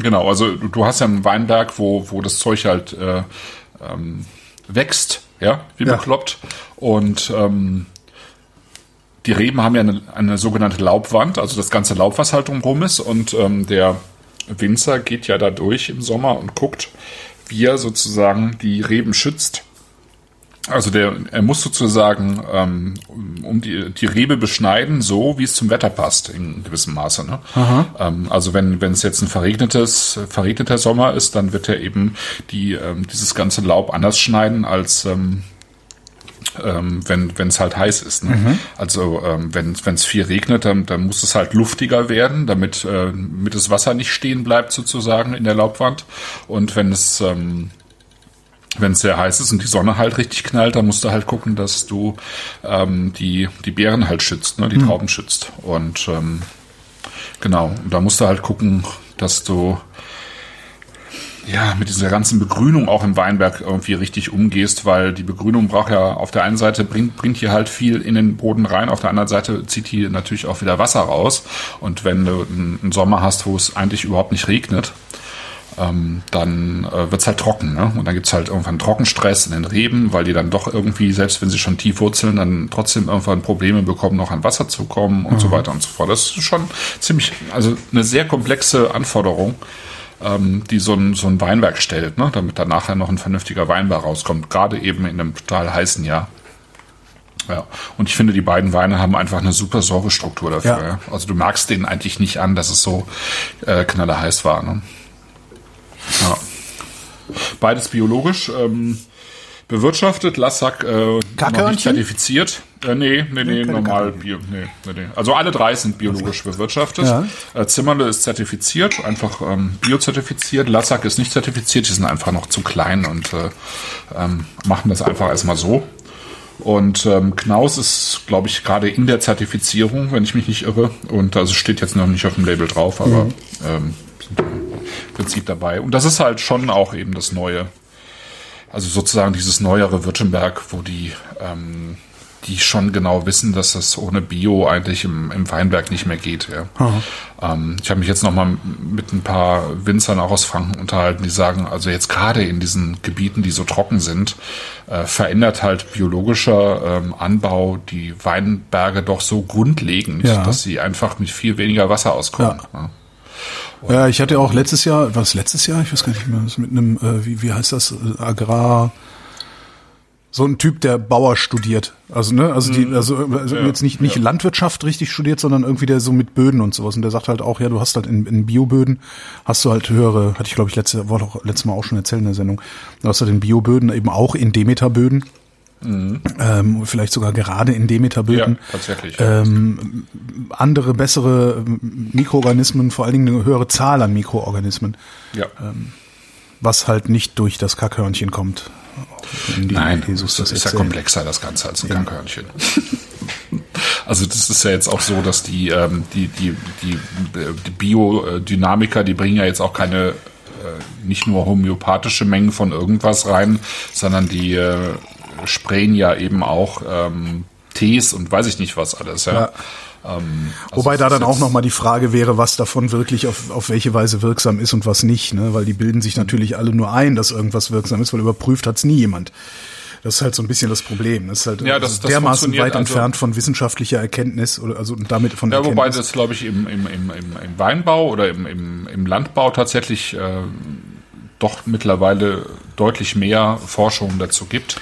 Genau, also du, du hast ja einen Weinberg, wo wo das Zeug halt äh, ähm, wächst, ja, wie Ja. bekloppt. Und ähm, die Reben haben ja eine, eine sogenannte Laubwand, also das ganze Laub, was halt drumherum ist. Und ähm, der Winzer geht ja da durch im Sommer und guckt, wie er sozusagen die Reben schützt. Also der, er muss sozusagen ähm, um die, die Rebe beschneiden, so wie es zum Wetter passt, in gewissem Maße. Ne? Ähm, also wenn wenn es jetzt ein verregnetes verregneter Sommer ist, dann wird er eben die ähm, dieses ganze Laub anders schneiden als ähm, ähm, wenn es halt heiß ist. Ne? Also ähm, wenn es viel regnet, dann, dann muss es halt luftiger werden, damit äh, damit das Wasser nicht stehen bleibt sozusagen in der Laubwand. Und wenn es ähm, wenn es sehr heiß ist und die Sonne halt richtig knallt, dann musst du halt gucken, dass du ähm, die die Beeren halt schützt, ne, die Trauben schützt. Und ähm, genau, und da musst du halt gucken, dass du ja, mit dieser ganzen Begrünung auch im Weinberg irgendwie richtig umgehst, weil die Begrünung braucht ja auf der einen Seite bringt, bringt hier halt viel in den Boden rein, auf der anderen Seite zieht hier natürlich auch wieder Wasser raus. Und wenn du einen Sommer hast, wo es eigentlich überhaupt nicht regnet, ähm, dann äh, wird's halt trocken. Ne? Und dann gibt's halt irgendwann Trockenstress in den Reben, weil die dann doch irgendwie, selbst wenn sie schon tief wurzeln, dann trotzdem irgendwann Probleme bekommen, noch an Wasser zu kommen und so weiter und so fort. Das ist schon ziemlich, also eine sehr komplexe Anforderung, ähm, die so ein, so ein Weinberg stellt, ne? damit dann nachher noch ein vernünftiger Weinbar rauskommt, gerade eben in einem total heißen Jahr. Ja, und ich finde, die beiden Weine haben einfach eine super Säurestruktur dafür. Ja. Ja. Also du merkst denen eigentlich nicht an, dass es so äh, knallerheiß war. Ne? Ja. Beides biologisch ähm, bewirtschaftet. Lassack äh, noch nicht zertifiziert. Äh, nee, nee, nee, normal bio. Nee, nee, nee. Also alle drei sind biologisch bewirtschaftet. Ja. Äh, Zimmerle ist zertifiziert, einfach ähm, biozertifiziert. Lassack ist nicht zertifiziert, die sind einfach noch zu klein und äh, ähm, machen das einfach erstmal so. Und ähm, Knaus ist, glaube ich, gerade in der Zertifizierung, wenn ich mich nicht irre. Und also steht jetzt noch nicht auf dem Label drauf, aber ähm, sind im Prinzip dabei. Und das ist halt schon auch eben das Neue. Also sozusagen dieses neuere Württemberg, wo die, ähm, die schon genau wissen, dass das ohne Bio eigentlich im, im Weinberg nicht mehr geht. Ja. Ähm, ich habe mich jetzt noch mal mit ein paar Winzern auch aus Franken unterhalten, die sagen, also jetzt gerade in diesen Gebieten, die so trocken sind, äh, verändert halt biologischer ähm, Anbau die Weinberge doch so grundlegend, Ja. dass sie einfach mit viel weniger Wasser auskommen. Ja. Ja, ich hatte auch letztes Jahr, was letztes Jahr? Ich weiß gar nicht mehr, was mit einem, äh, wie, wie heißt das, äh, Agrar, so ein Typ, der Bauer studiert. Also, ne, also die, also, also Ja, jetzt nicht, nicht ja. Landwirtschaft richtig studiert, sondern irgendwie der so mit Böden und sowas. Und der sagt halt auch, ja, du hast halt in, in Bioböden, hast du halt höhere, hatte ich glaube ich letzte Woche auch letztes Mal auch schon erzählt in der Sendung, du hast halt in Bioböden eben auch in Demeterböden. Ähm, vielleicht sogar gerade in Mhm. Ja, Demeterböden. tatsächlich. Ähm, andere, bessere ähm, Mikroorganismen, vor allen Dingen eine höhere Zahl an Mikroorganismen, ja. was halt nicht durch das Kackhörnchen kommt. Die Nein, Jesus das ist ja komplexer, das Ganze, als ein Kackhörnchen. Also das ist ja jetzt auch so, dass die, ähm, die, die, die, die Biodynamiker, die bringen ja jetzt auch keine, äh, nicht nur homöopathische Mengen von irgendwas rein, sondern die äh, sprayen ja eben auch ähm, Tees und weiß ich nicht was alles. Ja. Ja. Ähm, also Wobei da dann auch nochmal die Frage wäre, was davon wirklich auf, auf welche Weise wirksam ist und was nicht, ne? Weil die bilden sich natürlich alle nur ein, dass irgendwas wirksam ist, weil überprüft hat's nie jemand. Das ist halt so ein bisschen das Problem. Das ist halt Ja, das- das dermaßen weit also- entfernt von wissenschaftlicher Erkenntnis oder also und damit von Ja, wobei Erkenntnis. das, glaube ich, im, im, im, im, im Weinbau oder im, im, im Landbau tatsächlich äh, doch mittlerweile deutlich mehr Forschung dazu gibt.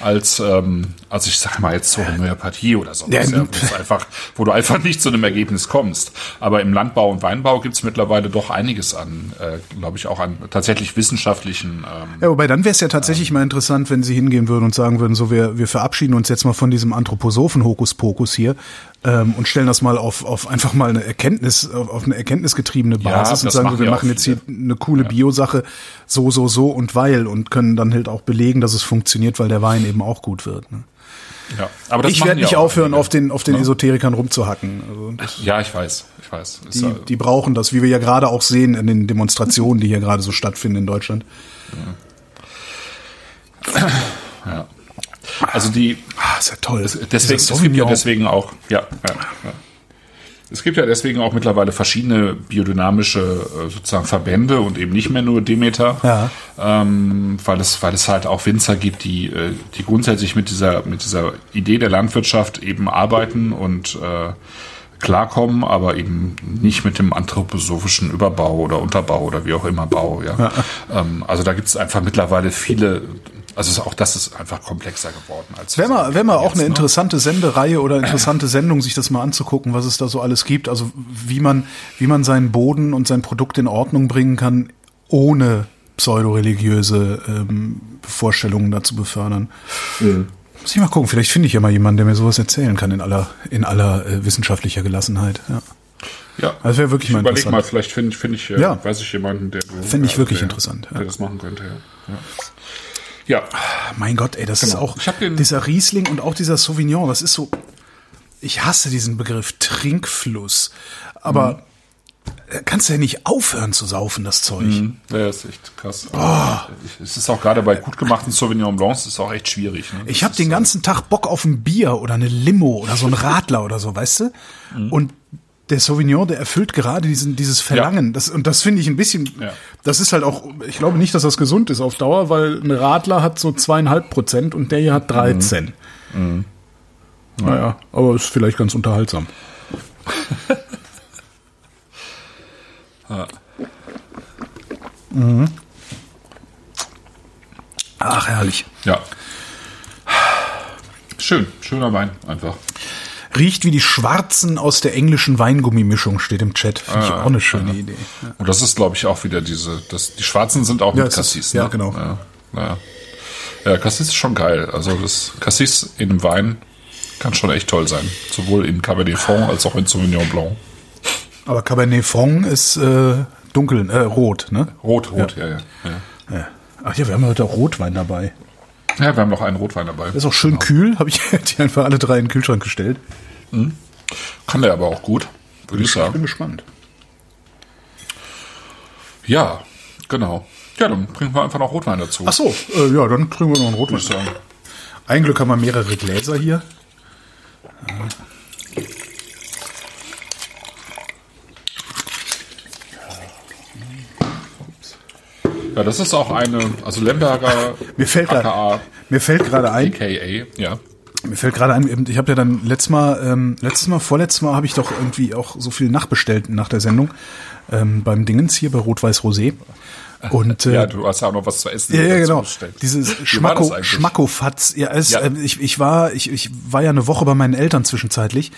Als, ähm, als ich sag mal jetzt zur Homöopathie oder so. Ja, Ja, einfach, wo du einfach nicht zu einem Ergebnis kommst. Aber im Landbau und Weinbau gibt's mittlerweile doch einiges an, äh, glaube ich, auch an tatsächlich wissenschaftlichen ähm, Ja, wobei dann wäre es ja tatsächlich mal interessant, wenn sie hingehen würden und sagen würden, so wir, wir verabschieden uns jetzt mal von diesem Anthroposophen Hokuspokus hier ähm, und stellen das mal auf, auf einfach mal eine Erkenntnis, auf, auf eine erkenntnisgetriebene Ja, Basis und das sagen, so, wir ja machen jetzt hier eine coole Biosache so, so, so und weil und können dann halt auch belegen, dass es funktioniert, weil der Wein eben auch gut wird. Ne? Ja. Aber das Ich werde ja nicht aufhören, auf den, auf den Ne? Esoterikern rumzuhacken. Also Ja, ich weiß, ich weiß. Die, ja- die brauchen das, wie wir ja gerade auch sehen in den Demonstrationen, die hier gerade so stattfinden in Deutschland. ja. Also die, Ah, ist ja toll. Deswegen, es gibt ja deswegen auch, ja, ja, ja. Es gibt ja deswegen auch mittlerweile verschiedene biodynamische äh, sozusagen Verbände und eben nicht mehr nur Demeter, Ja. ähm, weil es weil es halt auch Winzer gibt, die äh, die grundsätzlich mit dieser mit dieser Idee der Landwirtschaft eben arbeiten und äh, klarkommen, aber eben nicht mit dem anthroposophischen Überbau oder Unterbau oder wie auch immer Bau. Ja. Ähm, also da gibt es einfach mittlerweile viele. Also auch das ist einfach komplexer geworden als Wäre mal, wär mal auch eine ne? interessante Sendereihe oder interessante Sendung, sich das mal anzugucken, was es da so alles gibt. Also wie man, wie man seinen Boden und sein Produkt in Ordnung bringen kann, ohne pseudoreligiöse ähm, Vorstellungen dazu befördern. Muss ich mal gucken, vielleicht finde ich ja mal jemanden, der mir sowas erzählen kann in aller, in aller äh, wissenschaftlicher Gelassenheit. Ja. Ja, Also wäre wirklich ich mal überleg interessant. mal, vielleicht finde ich, finde ich, äh, Ja. weiß ich jemanden, der Fänd ich wirklich der, interessant, ja. der das machen könnte. Ja, ja. Ja. Mein Gott, ey, das ist Genau. auch Ich hab den- dieser Riesling und auch dieser Sauvignon, das ist so, ich hasse diesen Begriff Trinkfluss, aber äh, kannst du ja nicht aufhören zu saufen, das Zeug. Mhm. ja, ist echt krass. Oh. Es ist auch gerade bei gut gemachten Sauvignon Blancs ist auch echt schwierig. Ne? Ich habe ist, den ganzen Tag Bock auf ein Bier oder eine Limo oder so ein Radler oder so, weißt du? Mhm. Und der Sauvignon, der erfüllt gerade diesen, dieses Verlangen. Das, und das finde ich ein bisschen, Ja. das ist halt auch, ich glaube nicht, dass das gesund ist auf Dauer, weil ein Radler hat so zweieinhalb Prozent und der hier hat 13. Mhm. Naja, aber ist vielleicht ganz unterhaltsam. Mhm. Ach, herrlich. Ja. Schön, schöner Wein einfach. Riecht wie die Schwarzen aus der englischen Weingummimischung, steht im Chat. Finde ich Ah, auch eine schöne Idee. Ja. Und das ist, glaube ich, auch wieder diese, das, die Schwarzen sind auch Ja, mit es ist- Cassis. ja, ne? genau. Ja, ja. ja, Cassis ist schon geil. Also das Cassis in einem Wein kann schon echt toll sein. Sowohl in Cabernet Franc als auch in Sauvignon Blanc. Aber Cabernet Franc ist äh, dunkel, äh, rot, ne? Rot, rot, ja, ja. ja. Ja. Ach ja, wir haben heute auch Rotwein dabei. Ja, wir haben noch einen Rotwein dabei. Ist auch schön kühl, habe ich die einfach alle drei in den Kühlschrank gestellt. Kann der aber auch gut, würde ich Ich bin sagen. gespannt. Ja, genau. Ja, dann bringen wir einfach noch Rotwein dazu. Ach so, äh, ja, dann kriegen wir noch einen Rotwein. sagen. Ein Glück haben wir mehrere Gläser hier. Ja, das ist auch eine, also Lemberger Mir fällt gerade aka mir fällt gerade ein, AKA, ja. Mir fällt gerade ein, ich habe ja dann letztes Mal, ähm, letztes Mal, vorletztes Mal habe ich doch irgendwie auch so viel nachbestellt nach der Sendung ähm, beim Dingens hier bei Rot-Weiß Rosé. Und äh, Ja, du hast ja auch noch was zu essen. ja, ja, genau. Dieses Schmacko? Schmackofatz. Ja, es, Ja. äh, ich, ich war, ich, ich war ja eine Woche bei meinen Eltern zwischenzeitlich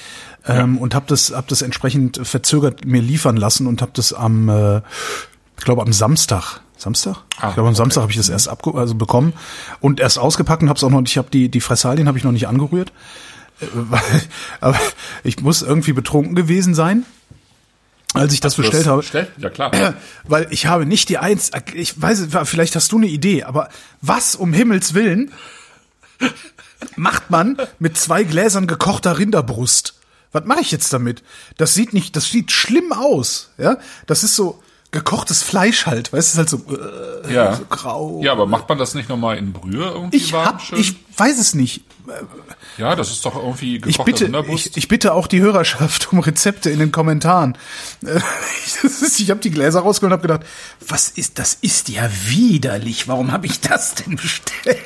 ähm, und habe das, hab das entsprechend verzögert mir liefern lassen und habe das am, äh, ich glaube am Samstag. Samstag? Ah, ich glaube am Samstag okay. habe ich das erst abge also bekommen und erst ausgepackt und habe es auch noch. Ich habe die die Fressalien habe ich noch nicht angerührt, äh, weil, aber ich muss irgendwie betrunken gewesen sein, als ich das hast bestellt habe. Bestellt? Ja, klar. Weil ich habe nicht die eins, ich weiß, vielleicht hast du eine Idee, aber was um Himmels Willen macht man mit zwei Gläsern gekochter Rinderbrust? Was mache ich jetzt damit? Das sieht nicht, das sieht schlimm aus, ja? Das ist so gekochtes Fleisch halt, weißt du, ist halt so, äh, Ja. so grau. Ja, aber macht man das nicht nochmal in Brühe irgendwie ich warm? hab, schön? ich weiß es nicht. ja, das ist doch irgendwie Ich gekochter bitte, Rinderbrust. ich, ich bitte auch die Hörerschaft um Rezepte in den Kommentaren. Ist- Ich habe die Gläser rausgeholt und habe gedacht, was ist das? Ist ja widerlich. Warum habe ich das denn bestellt?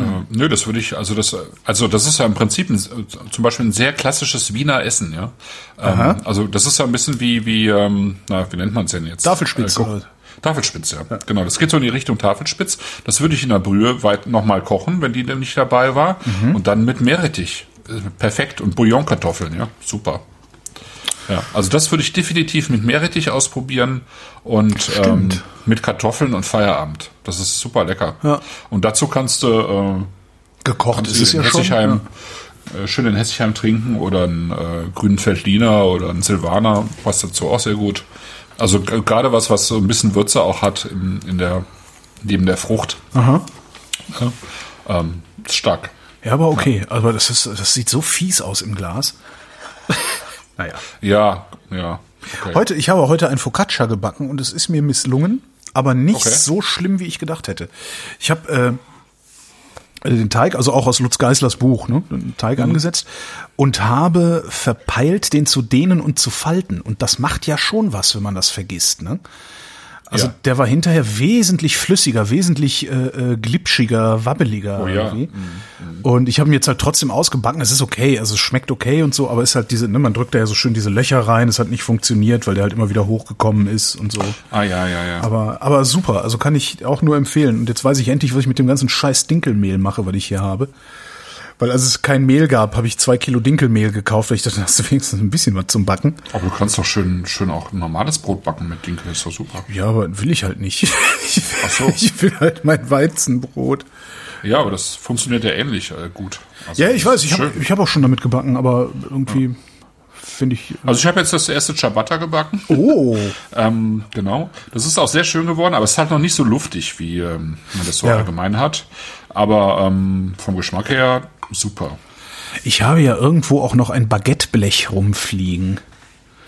Äh, nö, das würde ich, also das, also das ist ja im Prinzip ein, zum Beispiel ein sehr klassisches Wiener Essen, ja. Ähm, also das ist ja ein bisschen wie, wie, ähm, na, wie nennt man es denn jetzt? Tafelspitz, Äh? Tafelspitz, ja. Genau, das geht so in die Richtung Tafelspitz. Das würde ich in der Brühe weit nochmal kochen, wenn die denn nicht dabei war. Mhm. Und dann mit Meerrettich. Äh, Perfekt. Und Bouillonkartoffeln, ja. Super. Ja, also das würde ich definitiv mit Meerrettich ausprobieren und ähm, mit Kartoffeln und Feierabend. Das ist super lecker. Ja. Und dazu kannst du äh, Gekocht kannst ist es ja schon. Hessigheim, äh, schön in Hessigheim trinken oder einen äh, grünen Feldliner oder einen Silvaner, passt dazu auch sehr gut. Also gerade was, was so ein bisschen Würze auch hat in, in der, neben der Frucht. Aha. Ja, ähm, stark. Ja, aber okay. Aber das ist, das sieht so fies aus im Glas. Naja. Ja, ja. Okay. Heute, ich habe heute ein Focaccia gebacken und es ist mir misslungen, aber nicht Okay. so schlimm, wie ich gedacht hätte. Ich habe äh, den Teig, also auch aus Lutz Geislers Buch, ne, den Teig Mhm. angesetzt und habe verpeilt, den zu dehnen und zu falten. Und das macht ja schon was, wenn man das vergisst. Ne? Also Ja. der war hinterher wesentlich flüssiger, wesentlich äh, äh, glitschiger, wabbeliger Oh ja. irgendwie. Und ich habe ihn jetzt halt trotzdem ausgebacken. Es ist okay, also es schmeckt okay und so, aber es ist halt diese, ne, man drückt da ja so schön diese Löcher rein. Es hat nicht funktioniert, weil der halt immer wieder hochgekommen ist und so. Ah, ja, ja, ja. Aber, aber super, also kann ich auch nur empfehlen. Und jetzt weiß ich endlich, was ich mit dem ganzen scheiß Dinkelmehl mache, was ich hier habe. Weil als es kein Mehl gab, habe ich zwei Kilo Dinkelmehl gekauft, weil ich dachte, da hast du wenigstens ein bisschen was zum Backen. Aber du kannst doch schön, schön auch normales Brot backen mit Dinkel, ist doch super. Ja, aber will ich halt nicht. Ich, Ach so. ich will halt mein Weizenbrot. Ja, aber das funktioniert ja ähnlich äh, gut. Also, Ja, ich weiß, ich habe ich hab auch schon damit gebacken, aber irgendwie finde ich. Also ich habe jetzt das erste Ciabatta gebacken. Oh, Ähm, genau. Das ist auch sehr schön geworden, aber es ist halt noch nicht so luftig, wie ähm, man das so Ja. allgemein hat. Aber ähm, vom Geschmack her super. ich habe ja irgendwo auch noch ein Baguetteblech rumfliegen.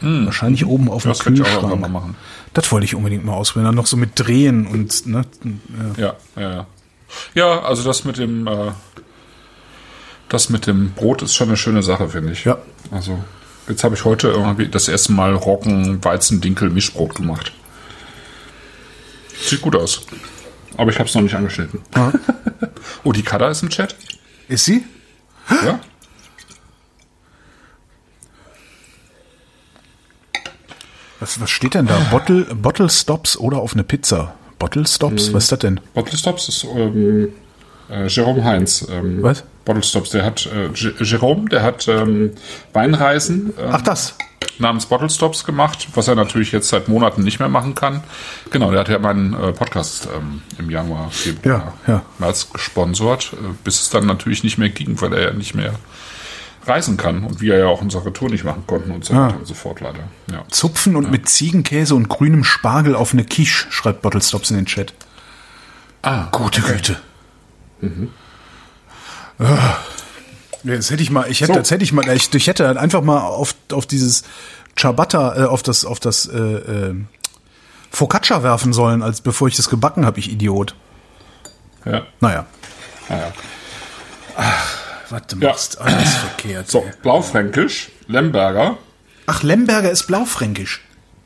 Wahrscheinlich oben auf dem Hm. Das könnte ich auch Kühlschrank. mal machen. Das wollte ich unbedingt mal ausprobieren. Dann noch so mit Drehen und ne, ja. Ja, ja, ja. Ja, also das mit dem äh, das mit dem Brot ist schon eine schöne Sache, finde ich. Ja. Also jetzt habe ich heute irgendwie das erste Mal Roggen, Weizen, Dinkel, Mischbrot gemacht. Sieht gut aus. Aber ich habe es noch nicht angeschnitten. oh, die Kada ist im Chat. Ist sie? Ja. Was, was steht denn da? Bottle, Bottle Stops oder auf eine Pizza? Bottle Stops? Was ist das denn? Bottle Stops ist ähm, äh, Jerome Heinz. Ähm, Was? Bottle Stops, der hat äh, Jerome, der hat ähm, Weinreisen ähm, Ach, das. namens Bottle Stops gemacht, was er natürlich jetzt seit Monaten nicht mehr machen kann. Genau, der hat ja meinen äh, Podcast ähm, im Januar, Februar, Ja, ja. März gesponsert, äh, bis es dann natürlich nicht mehr ging, weil er ja nicht mehr reisen kann und wir ja auch unsere Tour nicht machen konnten und so Ah. weiter und so fort leider. Ja. Zupfen und mit Ziegenkäse und grünem Spargel auf eine Quiche, schreibt Bottle Stops in den Chat. Ah, Gute Güte. Ah. Ja, Jetzt hätte ich mal, ich hätte, So. jetzt hätte ich mal, ich, ich hätte halt einfach mal auf, auf dieses Ciabatta, äh, auf das, auf das äh, äh, Focaccia werfen sollen, als bevor ich das gebacken habe, ich Idiot. ja. Naja. Naja. Was du Ja. machst, alles verkehrt. So, Blaufränkisch, Lemberger. Ach, Lemberger ist blaufränkisch.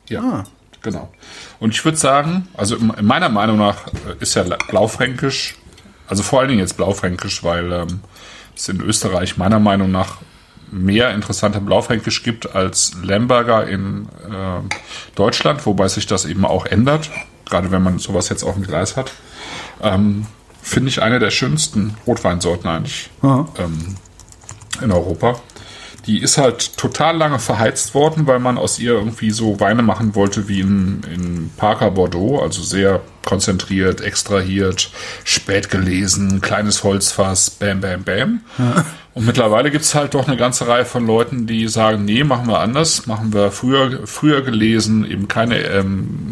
Ja, Ah. genau. Und ich würde sagen, also in in meiner Meinung nach äh, ist ja Blaufränkisch, also vor allen Dingen jetzt Blaufränkisch, weil ähm, es in Österreich meiner Meinung nach mehr interessante Blaufränkisch gibt als Lemberger in äh, Deutschland, wobei sich das eben auch ändert, gerade wenn man sowas jetzt auf dem Gleis hat. Ähm, Finde ich eine der schönsten Rotweinsorten eigentlich ähm, in Europa. Die ist halt total lange verheizt worden, weil man aus ihr irgendwie so Weine machen wollte wie in, in Parker Bordeaux, also sehr konzentriert, extrahiert, spät gelesen, kleines Holzfass, bam, bam, bam. Ja. Und mittlerweile gibt's halt doch eine ganze Reihe von Leuten, die sagen, nee, machen wir anders, machen wir früher, früher gelesen, eben keine ähm,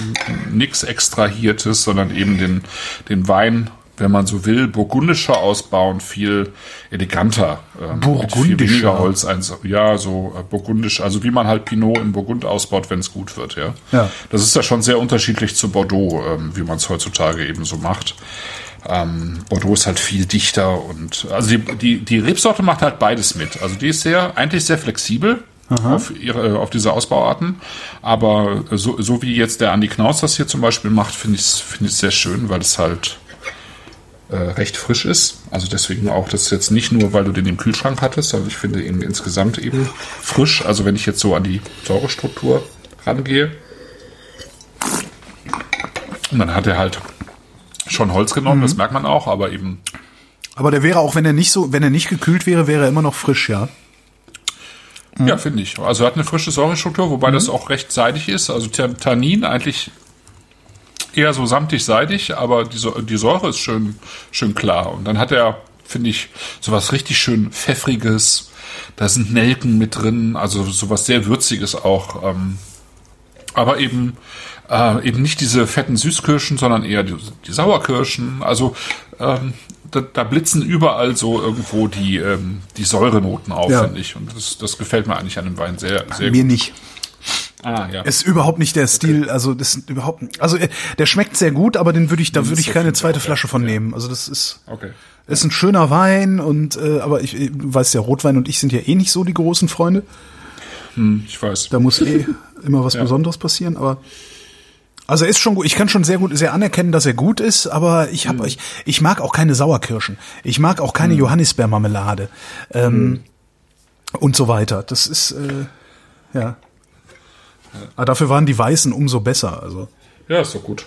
nix extrahiertes, sondern eben den, den Wein wenn man so will, burgundischer ausbauen, viel eleganter. Ähm, burgundischer? Viel weniger Holz. Ja, so äh, burgundisch, also wie man halt Pinot in Burgund ausbaut, wenn es gut wird, ja. ja. Das ist ja schon sehr unterschiedlich zu Bordeaux, ähm, wie man es heutzutage eben so macht. Ähm, Bordeaux ist halt viel dichter und also die, die, die Rebsorte macht halt beides mit. Also die ist sehr, eigentlich sehr flexibel. Auf, ihre, auf diese Ausbauarten. Aber so, so wie jetzt der Andi Knaus das hier zum Beispiel macht, finde ich es find sehr schön, weil es halt äh, recht frisch ist. Also deswegen auch das jetzt nicht nur, weil du den im Kühlschrank hattest, sondern ich finde ihn insgesamt eben frisch. Also wenn ich jetzt so an die Säurestruktur rangehe. Und dann hat er halt schon Holz genommen, mhm. das merkt man auch, aber eben. Aber der wäre auch, wenn er nicht so, wenn er nicht gekühlt wäre, wäre er immer noch frisch, ja. Mhm. Ja, finde ich. Also er hat eine frische Säurestruktur, wobei mhm. das auch recht seidig ist. Also Tannin eigentlich eher so samtig-seidig, aber die, die Säure ist schön, schön klar. Und dann hat er, finde ich, sowas richtig schön pfeffriges. Da sind Nelken mit drin, also sowas sehr würziges auch. Ähm, aber eben äh, eben nicht diese fetten Süßkirschen, sondern eher die, die Sauerkirschen. Also ähm, da, da blitzen überall so irgendwo die ähm, die Säurenoten auf, ja. finde ich. Und das, das gefällt mir eigentlich an dem Wein sehr sehr mir gut. Mir nicht. Ah, ja. Ist überhaupt nicht der Stil, okay. also das ist überhaupt, also äh, der schmeckt sehr gut, aber den würde ich, da würde ich keine zweite Flasche von nehmen. Also das ist, okay. ist ein schöner Wein und, äh, aber ich, ich weiß ja, Rotwein und ich sind ja eh nicht so die großen Freunde. Hm, ich weiß. Da muss eh immer was ja. Besonderes passieren, aber also er ist schon gut. Ich kann schon sehr gut, sehr anerkennen, dass er gut ist, aber ich habe, hm. ich, ich mag auch keine Sauerkirschen. Ich mag auch keine hm. Johannisbeermarmelade ähm, hm. und so weiter. Das ist äh, ja. Aber dafür waren die Weißen umso besser. Also. Ja, ist doch gut.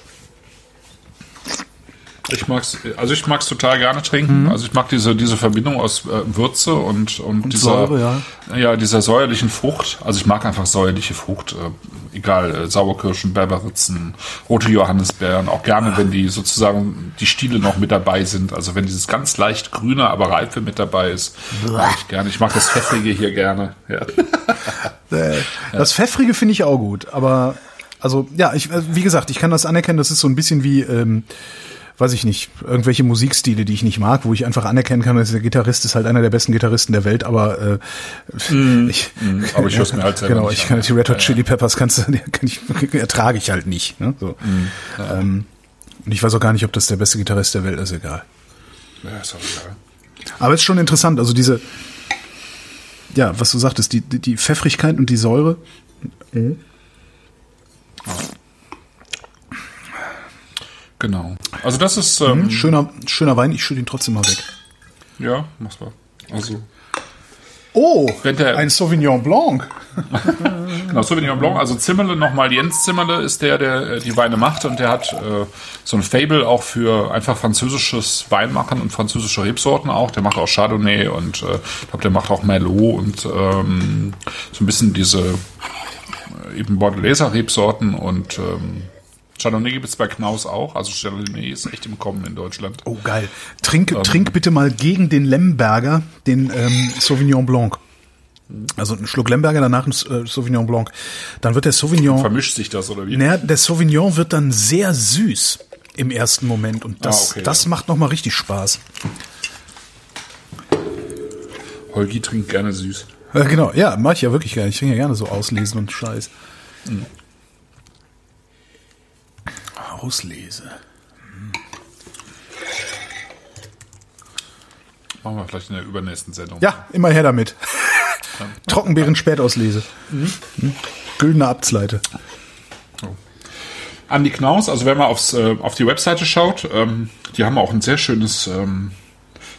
Ich mag's, also ich mag's total gerne trinken. Mhm. Also ich mag diese diese Verbindung aus äh, Würze und und, und dieser Säure, ja. ja. dieser säuerlichen Frucht. Also ich mag einfach säuerliche Frucht, äh, egal äh, Sauerkirschen, Berberitzen, rote Johannisbeeren. Auch gerne, wenn die sozusagen die Stiele noch mit dabei sind. Also wenn dieses ganz leicht grüne, aber reife mit dabei ist, mag ich gerne. Ich mag das pfeffrige hier gerne. Ja. Das pfeffrige finde ich auch gut, aber also ja, ich äh, wie gesagt, ich kann das anerkennen. Das ist so ein bisschen wie ähm, weiß ich nicht, irgendwelche Musikstile, die ich nicht mag, wo ich einfach anerkennen kann, dass der Gitarrist ist halt einer der besten Gitarristen der Welt, aber äh, mm, ich, mm, aber ich höre mir halt selber Genau, ich kann die Red Hot Chili Peppers kannst du, kann ich, ertrage ich halt nicht. Ne? So. Mm, ja. ähm, und ich weiß auch gar nicht, ob das der beste Gitarrist der Welt ist, egal. Ja, ist auch egal. Aber es ist schon interessant, also diese, ja, was du sagtest, die, die, die Pfeffrigkeit und die Säure. Mhm. Genau. Also das ist ähm, mhm, schöner schöner Wein. Ich schütte ihn trotzdem mal weg. Ja, mach's mal. Also Oh, ein Sauvignon Blanc. genau, Sauvignon Blanc. Also Zimmerle nochmal, Jens Zimmerle ist der, der äh, die Weine macht und der hat äh, so ein Fable auch für einfach französisches Weinmachen und französische Rebsorten auch. Der macht auch Chardonnay und äh, ich glaube, der macht auch Merlot und ähm, so ein bisschen diese äh, eben Bordelaiser Rebsorten und ähm, Chardonnay gibt es bei Knaus auch. Also Chardonnay ist echt im Kommen in Deutschland. Oh geil. Trink, ähm, trink bitte mal gegen den Lemberger den ähm, Sauvignon Blanc. Also ein Schluck Lemberger, danach ein äh, Sauvignon Blanc. Dann wird der Sauvignon... Vermischt sich das, oder wie? Naja, der Sauvignon wird dann sehr süß im ersten Moment. Und das, ah, okay, das ja. macht nochmal richtig Spaß. Holgi trinkt gerne süß. Ja, genau, ja, mach ich ja wirklich gerne. Ich trinke ja gerne so auslesen und Scheiß. Mhm. Auslese. Hm. Machen wir vielleicht in der übernächsten Sendung. Ja, immer her damit. Trockenbeeren Spätauslese. Mhm. Hm. Güldene Abtsleite. Oh. Andi Knaus, also wenn man aufs, äh, auf die Webseite schaut, ähm, die haben auch ein sehr schönes ähm,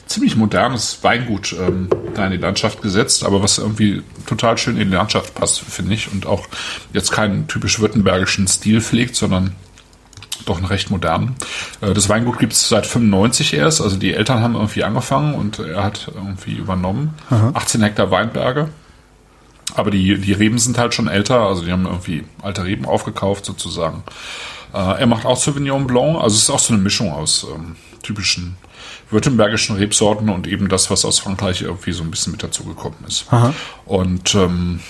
ziemlich modernes Weingut ähm, da in die Landschaft gesetzt, aber was irgendwie total schön in die Landschaft passt, finde ich. Und auch jetzt keinen typisch württembergischen Stil pflegt, sondern doch einen recht modernen. Äh, das Weingut gibt es seit 95 erst, also die Eltern haben irgendwie angefangen und er hat irgendwie übernommen. 18 Hektar Weinberge. Aber die, die Reben sind halt schon älter, also die haben irgendwie alte Reben aufgekauft sozusagen. Äh, er macht auch Sauvignon Blanc, also es ist auch so eine Mischung aus ähm, typischen württembergischen Rebsorten und eben das, was aus Frankreich irgendwie so ein bisschen mit dazugekommen ist. Aha. Und ähm,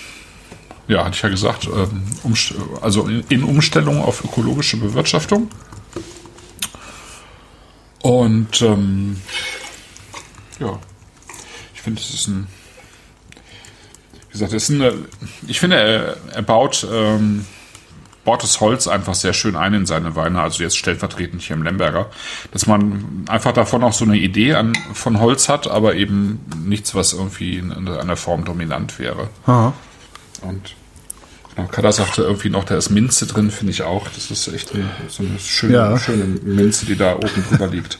ja, hatte ich ja gesagt, ähm, also in, Umstellung auf ökologische Bewirtschaftung. Und ähm, ja, ich finde, es ist ein, wie gesagt, es ist eine, ich finde, er, er baut, ähm, baut das Holz einfach sehr schön ein in seine Weine, also jetzt stellvertretend hier im Lemberger, dass man einfach davon auch so eine Idee an, von Holz hat, aber eben nichts, was irgendwie in, in einer Form dominant wäre. Aha. Und Kada sagte irgendwie noch, da ist Minze drin, finde ich auch. Das ist echt eine, so eine schöne, Ja. schöne Minze, die da oben drüber liegt.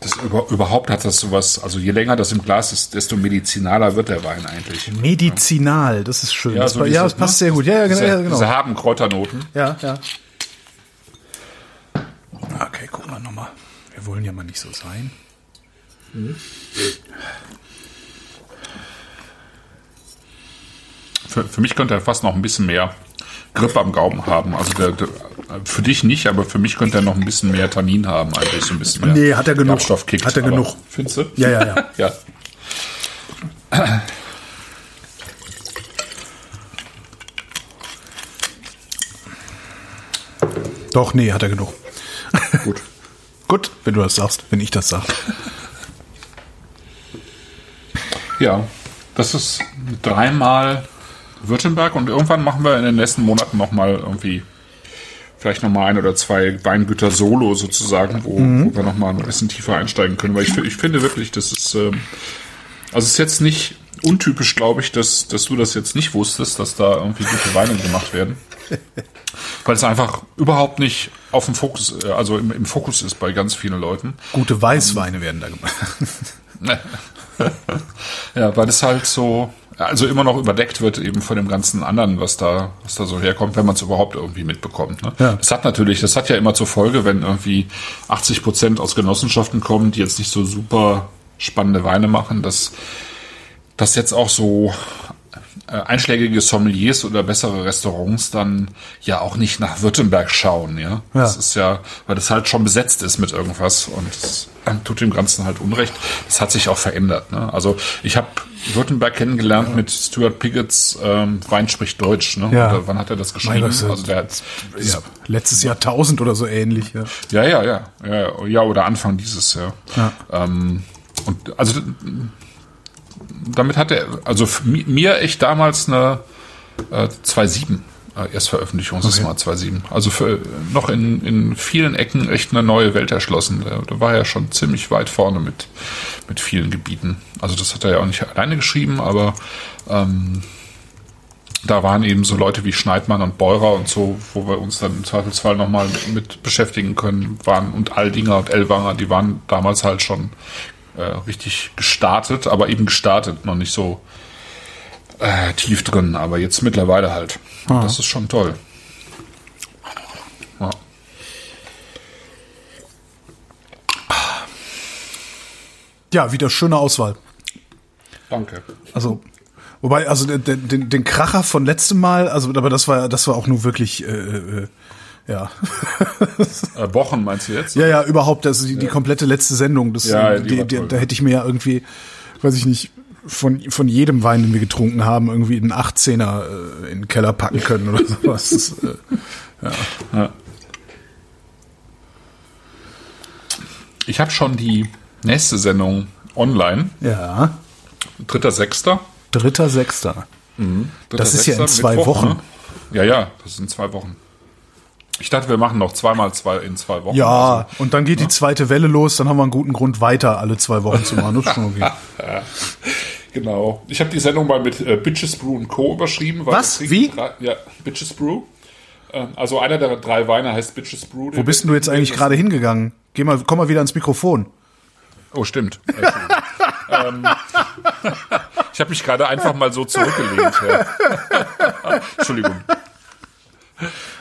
Das über, überhaupt hat das sowas, also je länger das im Glas ist, desto medizinaler wird der Wein eigentlich. Medizinal, das ist schön. das, so ja, diese, das passt ne? sehr gut. Ja, ja, genau. Diese, Ja, genau. diese herben Kräuternoten. Ja, ja. Okay, gucken wir nochmal. Wir wollen ja mal nicht so sein. Für, für mich könnte er fast noch ein bisschen mehr Grip am Gaumen haben. Also der, der, für dich nicht, aber für mich könnte er noch ein bisschen mehr Tannin haben, eigentlich so ein bisschen mehr. Nee, hat er genug. Hat er genug. Findest du? Ja, ja, ja. ja. Doch, nee, hat er genug. Gut. Gut, wenn du das sagst, wenn ich das sag. Ja, das ist dreimal Württemberg und irgendwann machen wir in den nächsten Monaten nochmal irgendwie vielleicht nochmal ein oder zwei Weingüter solo sozusagen, wo, wo wir nochmal ein bisschen tiefer einsteigen können. Weil ich, ich finde wirklich, das ist, ähm, also es ist jetzt nicht untypisch, glaube ich, dass, dass du das jetzt nicht wusstest, dass da irgendwie gute Weine gemacht werden. Weil es einfach überhaupt nicht auf dem Fokus, äh, also im, im Fokus ist bei ganz vielen Leuten. Gute Weißweine werden da gemacht. Ja, weil es halt so, also immer noch überdeckt wird eben von dem ganzen anderen, was da, was da so herkommt, wenn man es überhaupt irgendwie mitbekommt. Ne? Ja. Das hat natürlich, das hat ja immer zur Folge, wenn irgendwie 80 Prozent aus Genossenschaften kommen, die jetzt nicht so super spannende Weine machen, dass dass jetzt auch so einschlägige Sommeliers oder bessere Restaurants dann ja auch nicht nach Württemberg schauen, ja. Ja. Das ist ja, weil das halt schon besetzt ist mit irgendwas und das äh, tut dem Ganzen halt Unrecht. Das hat sich auch verändert. Ne? Also ich habe Württemberg kennengelernt mit Stuart Pigotts ähm, Wein spricht Deutsch. Ne? Ja. Oder wann hat er das geschrieben? Gott, also der hat, Ja, letztes Jahrtausend oder so ähnlich. Ja. ja, ja, ja, ja, ja, oder Anfang dieses, ja. Ja. Ähm, und also damit hat er, also mir echt damals eine äh, 2.7 äh, Erstveröffentlichung, das ist mal 2.7. Also für, noch in, in vielen Ecken echt eine neue Welt erschlossen. Da, da war er schon ziemlich weit vorne mit, mit vielen Gebieten. Also das hat er ja auch nicht alleine geschrieben, aber ähm, da waren eben so Leute wie Schneidmann und Beurer und so, wo wir uns dann im Zweifelsfall nochmal mit beschäftigen können, waren und Aldinger und Elwanger, die waren damals halt schon äh, richtig gestartet, aber eben gestartet, noch nicht so äh, tief drin, aber jetzt mittlerweile halt. Und Das ist schon toll. Ja. ja, wieder schöne Auswahl. Danke. Also, wobei, also den, den, den Kracher von letztem Mal, also, aber das war, das war auch nur wirklich, äh, äh, ja. Äh, Bochen meinst du jetzt? ja, ja, überhaupt, also die, die komplette letzte Sendung, das, Ja, die die, da ja. hätte ich mir ja irgendwie, weiß ich nicht, von, von jedem Wein, den wir getrunken haben, irgendwie einen 18er äh, in den Keller packen können oder sowas. Das, äh, Ja. Ich habe schon die nächste Sendung online, ja, 3.6. dritter, sechster. Das ist ja in 3.6. zwei Mittwoch, Wochen. Ne? Ja, ja, das sind zwei Wochen. Ich dachte, wir machen noch zweimal zwei in zwei Wochen. Ja, Also, und dann geht die zweite Welle los, dann haben wir einen guten Grund, weiter alle zwei Wochen zu machen. Das ist schon okay. genau. Ich habe die Sendung mal mit äh, Bitches Brew und Co. überschrieben. Was? Wie? Drei, ja, Bitches Brew. Ähm, Also einer der drei Weine heißt Bitches Brew. Wo bist denn du jetzt eigentlich gerade hingegangen? Geh mal, komm mal wieder ans Mikrofon. Oh, stimmt. ähm, ich habe mich gerade einfach mal so zurückgelehnt. Ja. Entschuldigung.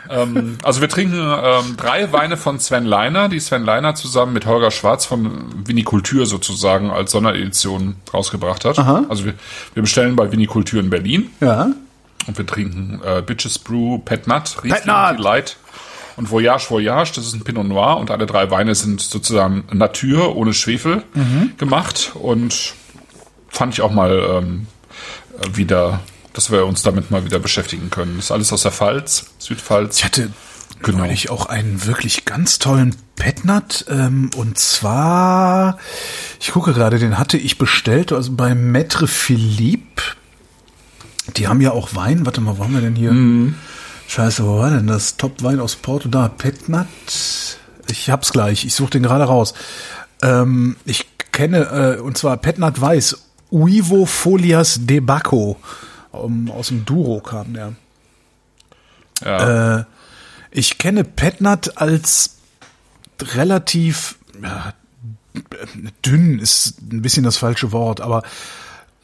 Ähm, also wir trinken ähm, drei Weine von Sven Leiner, die Sven Leiner zusammen mit Holger Schwarz von Vinikultur sozusagen als Sonderedition rausgebracht hat. Also wir, wir bestellen bei Vinikultur in Berlin Ja. und wir trinken äh, Bitches Brew, Pet Nut, Riesling Nut. Delight und Voyage Voyage. Das ist ein Pinot Noir und alle drei Weine sind sozusagen Natur ohne Schwefel gemacht und fand ich auch mal ähm, wieder, dass wir uns damit mal wieder beschäftigen können. Das ist alles aus der Pfalz, Südpfalz. Ich hatte Genau. neulich auch einen wirklich ganz tollen Petnat ähm, und zwar, ich gucke gerade, den hatte ich bestellt, also bei Maître Philippe. Die haben ja auch Wein. Warte mal, wo haben wir denn hier? Scheiße, wo war denn das? Top-Wein aus Porto da? Petnat. Ich hab's gleich. Ich suche den gerade raus. Ähm, ich kenne, äh, und zwar Petnat Weiß. Uivo Folias de Bacco. Um, aus dem Duro kam der. Ja. Äh, ich kenne Petnat als relativ ja, dünn ist ein bisschen das falsche Wort, aber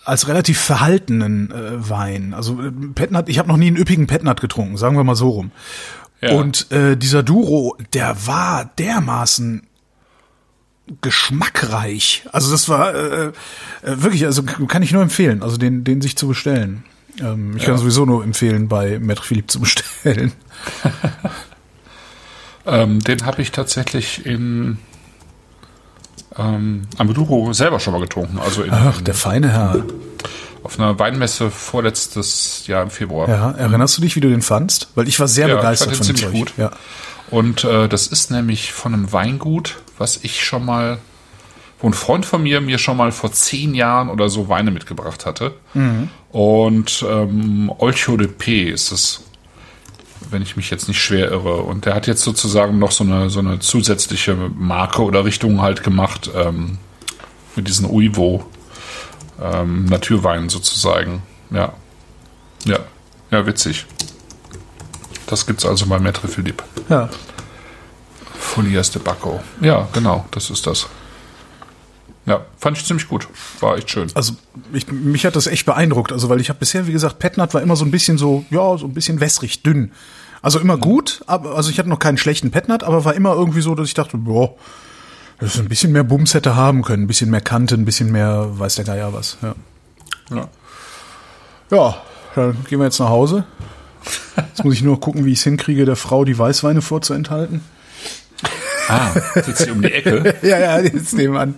als relativ verhaltenen äh, Wein. Also äh, Petnat, ich habe noch nie einen üppigen Petnat getrunken, sagen wir mal so rum. Ja. Und äh, dieser Duro, der war dermaßen geschmackreich. Also das war äh, äh, wirklich, also kann ich nur empfehlen, also den, den sich zu bestellen. Ähm, ich kann sowieso nur empfehlen, bei Maître Philippe zu bestellen. Ähm, den habe ich tatsächlich in ähm, Amaduro selber schon mal getrunken. Also in, Ach, der feine Herr. auf einer Weinmesse vorletztes Jahr im Februar. Ja, erinnerst du dich, wie du den fandst? Weil ich war sehr Ja, ich begeistert fand von den dem ziemlich Zeug. gut. Ja. Und äh, das ist nämlich von einem Weingut, was ich schon mal, wo ein Freund von mir mir schon mal vor zehn Jahren oder so Weine mitgebracht hatte. Und ähm, Olcho de P ist es, wenn ich mich jetzt nicht schwer irre. Und der hat jetzt sozusagen noch so eine, so eine zusätzliche Marke oder Richtung halt gemacht ähm, mit diesen Uivo ähm, Naturweinen sozusagen. Ja. Ja. Ja, witzig. Das gibt's also bei Maître Philippe. ja. Folias de Bacco. Ja, genau, das ist das. Ja, fand ich ziemlich gut. War echt schön. Also ich, mich hat das echt beeindruckt. Also weil ich habe bisher, wie gesagt, Petnat war immer so ein bisschen so, ja, so ein bisschen wässrig, dünn. Also immer gut, aber also ich hatte noch keinen schlechten Petnat, aber war immer irgendwie so, dass ich dachte, boah, das ist ein bisschen mehr Bums hätte haben können, ein bisschen mehr Kante, ein bisschen mehr, weiß der Geier was. Ja. Ja. Ja, dann gehen wir jetzt nach Hause. Jetzt muss ich nur gucken, wie ich es hinkriege, der Frau die Weißweine vorzuenthalten. Ah, sitzt hier um die Ecke. Ja, ja, jetzt nehmen an.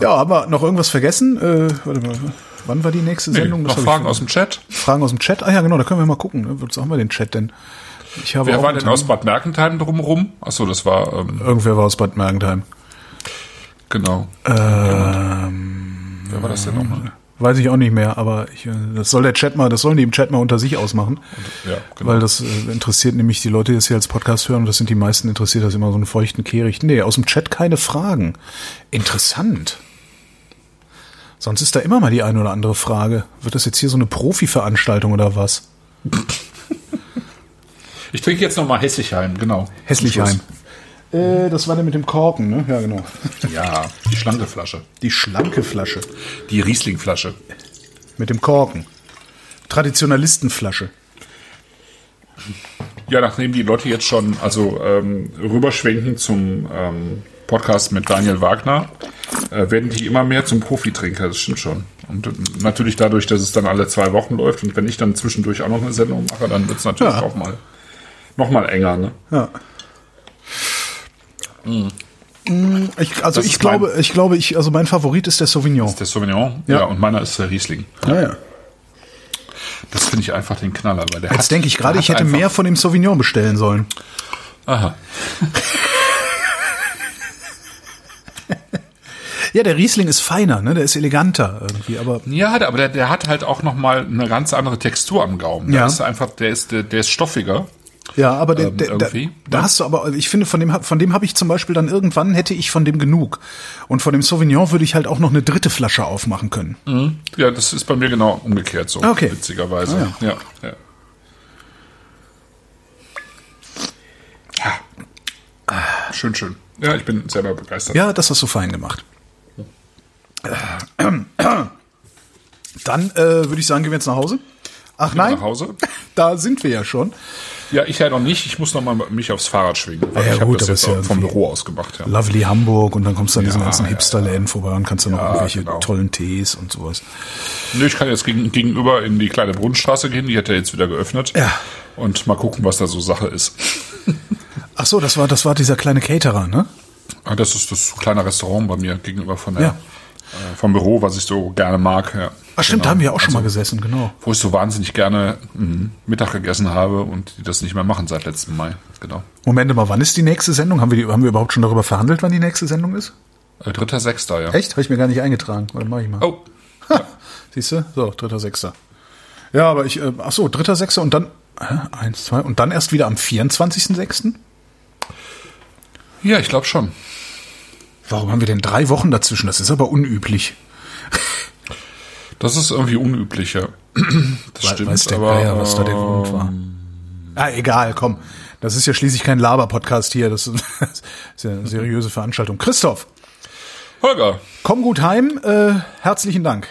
ja, haben wir noch irgendwas vergessen? Äh, warte mal, wann war die nächste Nee, Sendung? noch hab ich- Fragen aus dem Chat? Fragen aus dem Chat? Ah ja, genau, da können wir mal gucken. Ne? Wozu haben wir den Chat denn? Ich habe Wer auch war denn aus Bad Mergentheim drumherum? Achso, das war, ähm, Irgendwer war aus Bad Mergentheim. genau. Ähm, Wer war das denn nochmal? Weiß ich auch nicht mehr, aber ich, äh, das soll der Chat mal, das sollen die im Chat mal unter sich ausmachen. Ja, genau. Weil das äh, interessiert nämlich die Leute, die das hier als Podcast hören, und das sind die meisten, interessiert das immer so einen feuchten Kehricht. Nee, aus dem Chat keine Fragen. Interessant. Sonst ist da immer mal die eine oder andere Frage. Wird das jetzt hier so eine Profi-Veranstaltung oder was? Ich trinke jetzt nochmal Hessigheim, genau. Hässlichheim. Äh, das war der mit dem Korken, ne? Ja, genau. Ja, die schlanke Flasche. Die schlanke Flasche Die Riesling-Flasche. mit dem Korken. Traditionalistenflasche. Ja, nachdem die Leute jetzt schon also ähm, rüberschwenken zum ähm, Podcast mit Daniel Wagner, äh, werden die immer mehr zum Profitrinker, das stimmt schon. Und äh, natürlich dadurch, dass es dann alle zwei Wochen läuft und wenn ich dann zwischendurch auch noch eine Sendung mache, dann wird es natürlich Ja. auch mal noch mal enger. Ne? Ja. Ich, also Das ich ist mein- glaube, ich glaube, ich, also mein Favorit ist der Sauvignon. Der Sauvignon, Ja. ja. und meiner ist der Riesling. Ja, ja. Das finde ich einfach den Knaller, weil der Jetzt hat- denke ich gerade, ich hätte mehr von dem Sauvignon bestellen sollen. Aha. Ja, der Riesling ist feiner, ne? Der ist eleganter irgendwie, aber Ja, aber der, der hat halt auch noch mal eine ganz andere Textur am Gaumen. Der Ja. ist einfach, der ist, der, der ist stoffiger. Ja, aber ähm, der, der, ja? da ne? hast du aber, also ich finde, von dem, von dem habe ich zum Beispiel dann irgendwann, hätte ich von dem genug. Und von dem Sauvignon würde ich halt auch noch eine dritte Flasche aufmachen können. Mhm. Ja, das ist bei mir genau umgekehrt so, okay. witzigerweise. Ah, ja. ja. ja. Ah. Schön, schön. Ja, ich bin selber begeistert. Ja, das hast du fein gemacht. Dann äh, würde ich sagen, gehen wir jetzt nach Hause. Ach nein, nach Hause? da sind wir ja schon. Ja, ich ja noch nicht. Ich muss noch mal mich aufs Fahrrad schwingen. Weil Ja, ich habe gut, das jetzt ist ja vom Büro aus gemacht. Ja. Lovely Hamburg und dann kommst du an diesen Ja, ganzen ja, Hipsterläden vorbei und kannst dann noch Ja, irgendwelche genau. tollen Tees und sowas. Nö, ich kann jetzt gegen, gegenüber in die kleine Brunnenstraße gehen. Die hat ja jetzt wieder geöffnet. Ja. Und mal gucken, was da so Sache ist. Ach so, das war das war dieser kleine Caterer, ne? Ah, Das ist das kleine Restaurant bei mir gegenüber von der, Ja. Vom Büro, was ich so gerne mag. Ja. Ach stimmt, Genau. da haben wir auch schon mal gesessen, genau. Wo ich so wahnsinnig gerne mh, Mittag gegessen habe und die das nicht mehr machen seit letztem Mai. Genau. Moment mal, wann ist die nächste Sendung? Haben wir, die, haben wir überhaupt schon darüber verhandelt, wann die nächste Sendung ist? Äh, Dritter, Sechster, ja. Echt? Habe ich mir gar nicht eingetragen. Warte, mach ich mal. Oh, Siehst du? So, dritter, sechster. Ja, aber ich, äh, ach so, dritter, sechster und dann, hä? eins, zwei, und dann erst wieder am 24.06.? ja, ich glaube schon. Warum haben wir denn drei Wochen dazwischen? Das ist aber unüblich. Das ist irgendwie unüblich, ja. Das Weil- stimmt, weiß der aber Geier, was da der Grund ähm, war. Ah, egal, komm. Das ist ja schließlich kein Laber-Podcast hier. Das ist, das ist ja eine seriöse Veranstaltung. Christoph, Holger, komm gut heim. Äh, herzlichen Dank.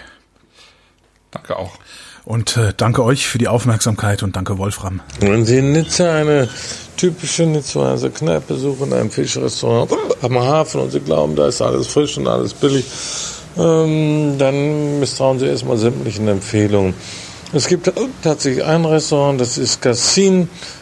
danke auch. Und äh, danke euch für die Aufmerksamkeit und danke Wolfram. Wenn Sie in Nizza eine typische Nizzaer Kneipe suchen, ein Fischrestaurant am Hafen und Sie glauben, da ist alles frisch und alles billig, ähm, dann misstrauen Sie erstmal sämtlichen Empfehlungen. Es gibt tatsächlich ein Restaurant, das ist Cassin.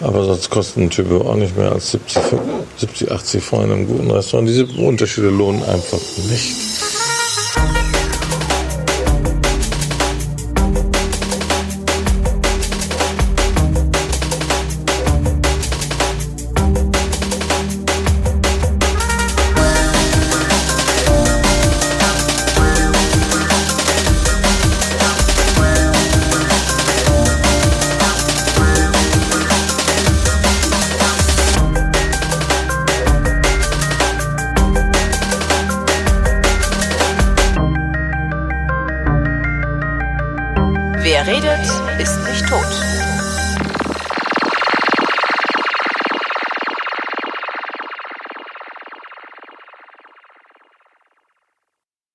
Aber sonst kostet ein Typ auch nicht mehr als 70, 70 80 Franc in einem guten Restaurant. Diese Unterschiede lohnen einfach nicht.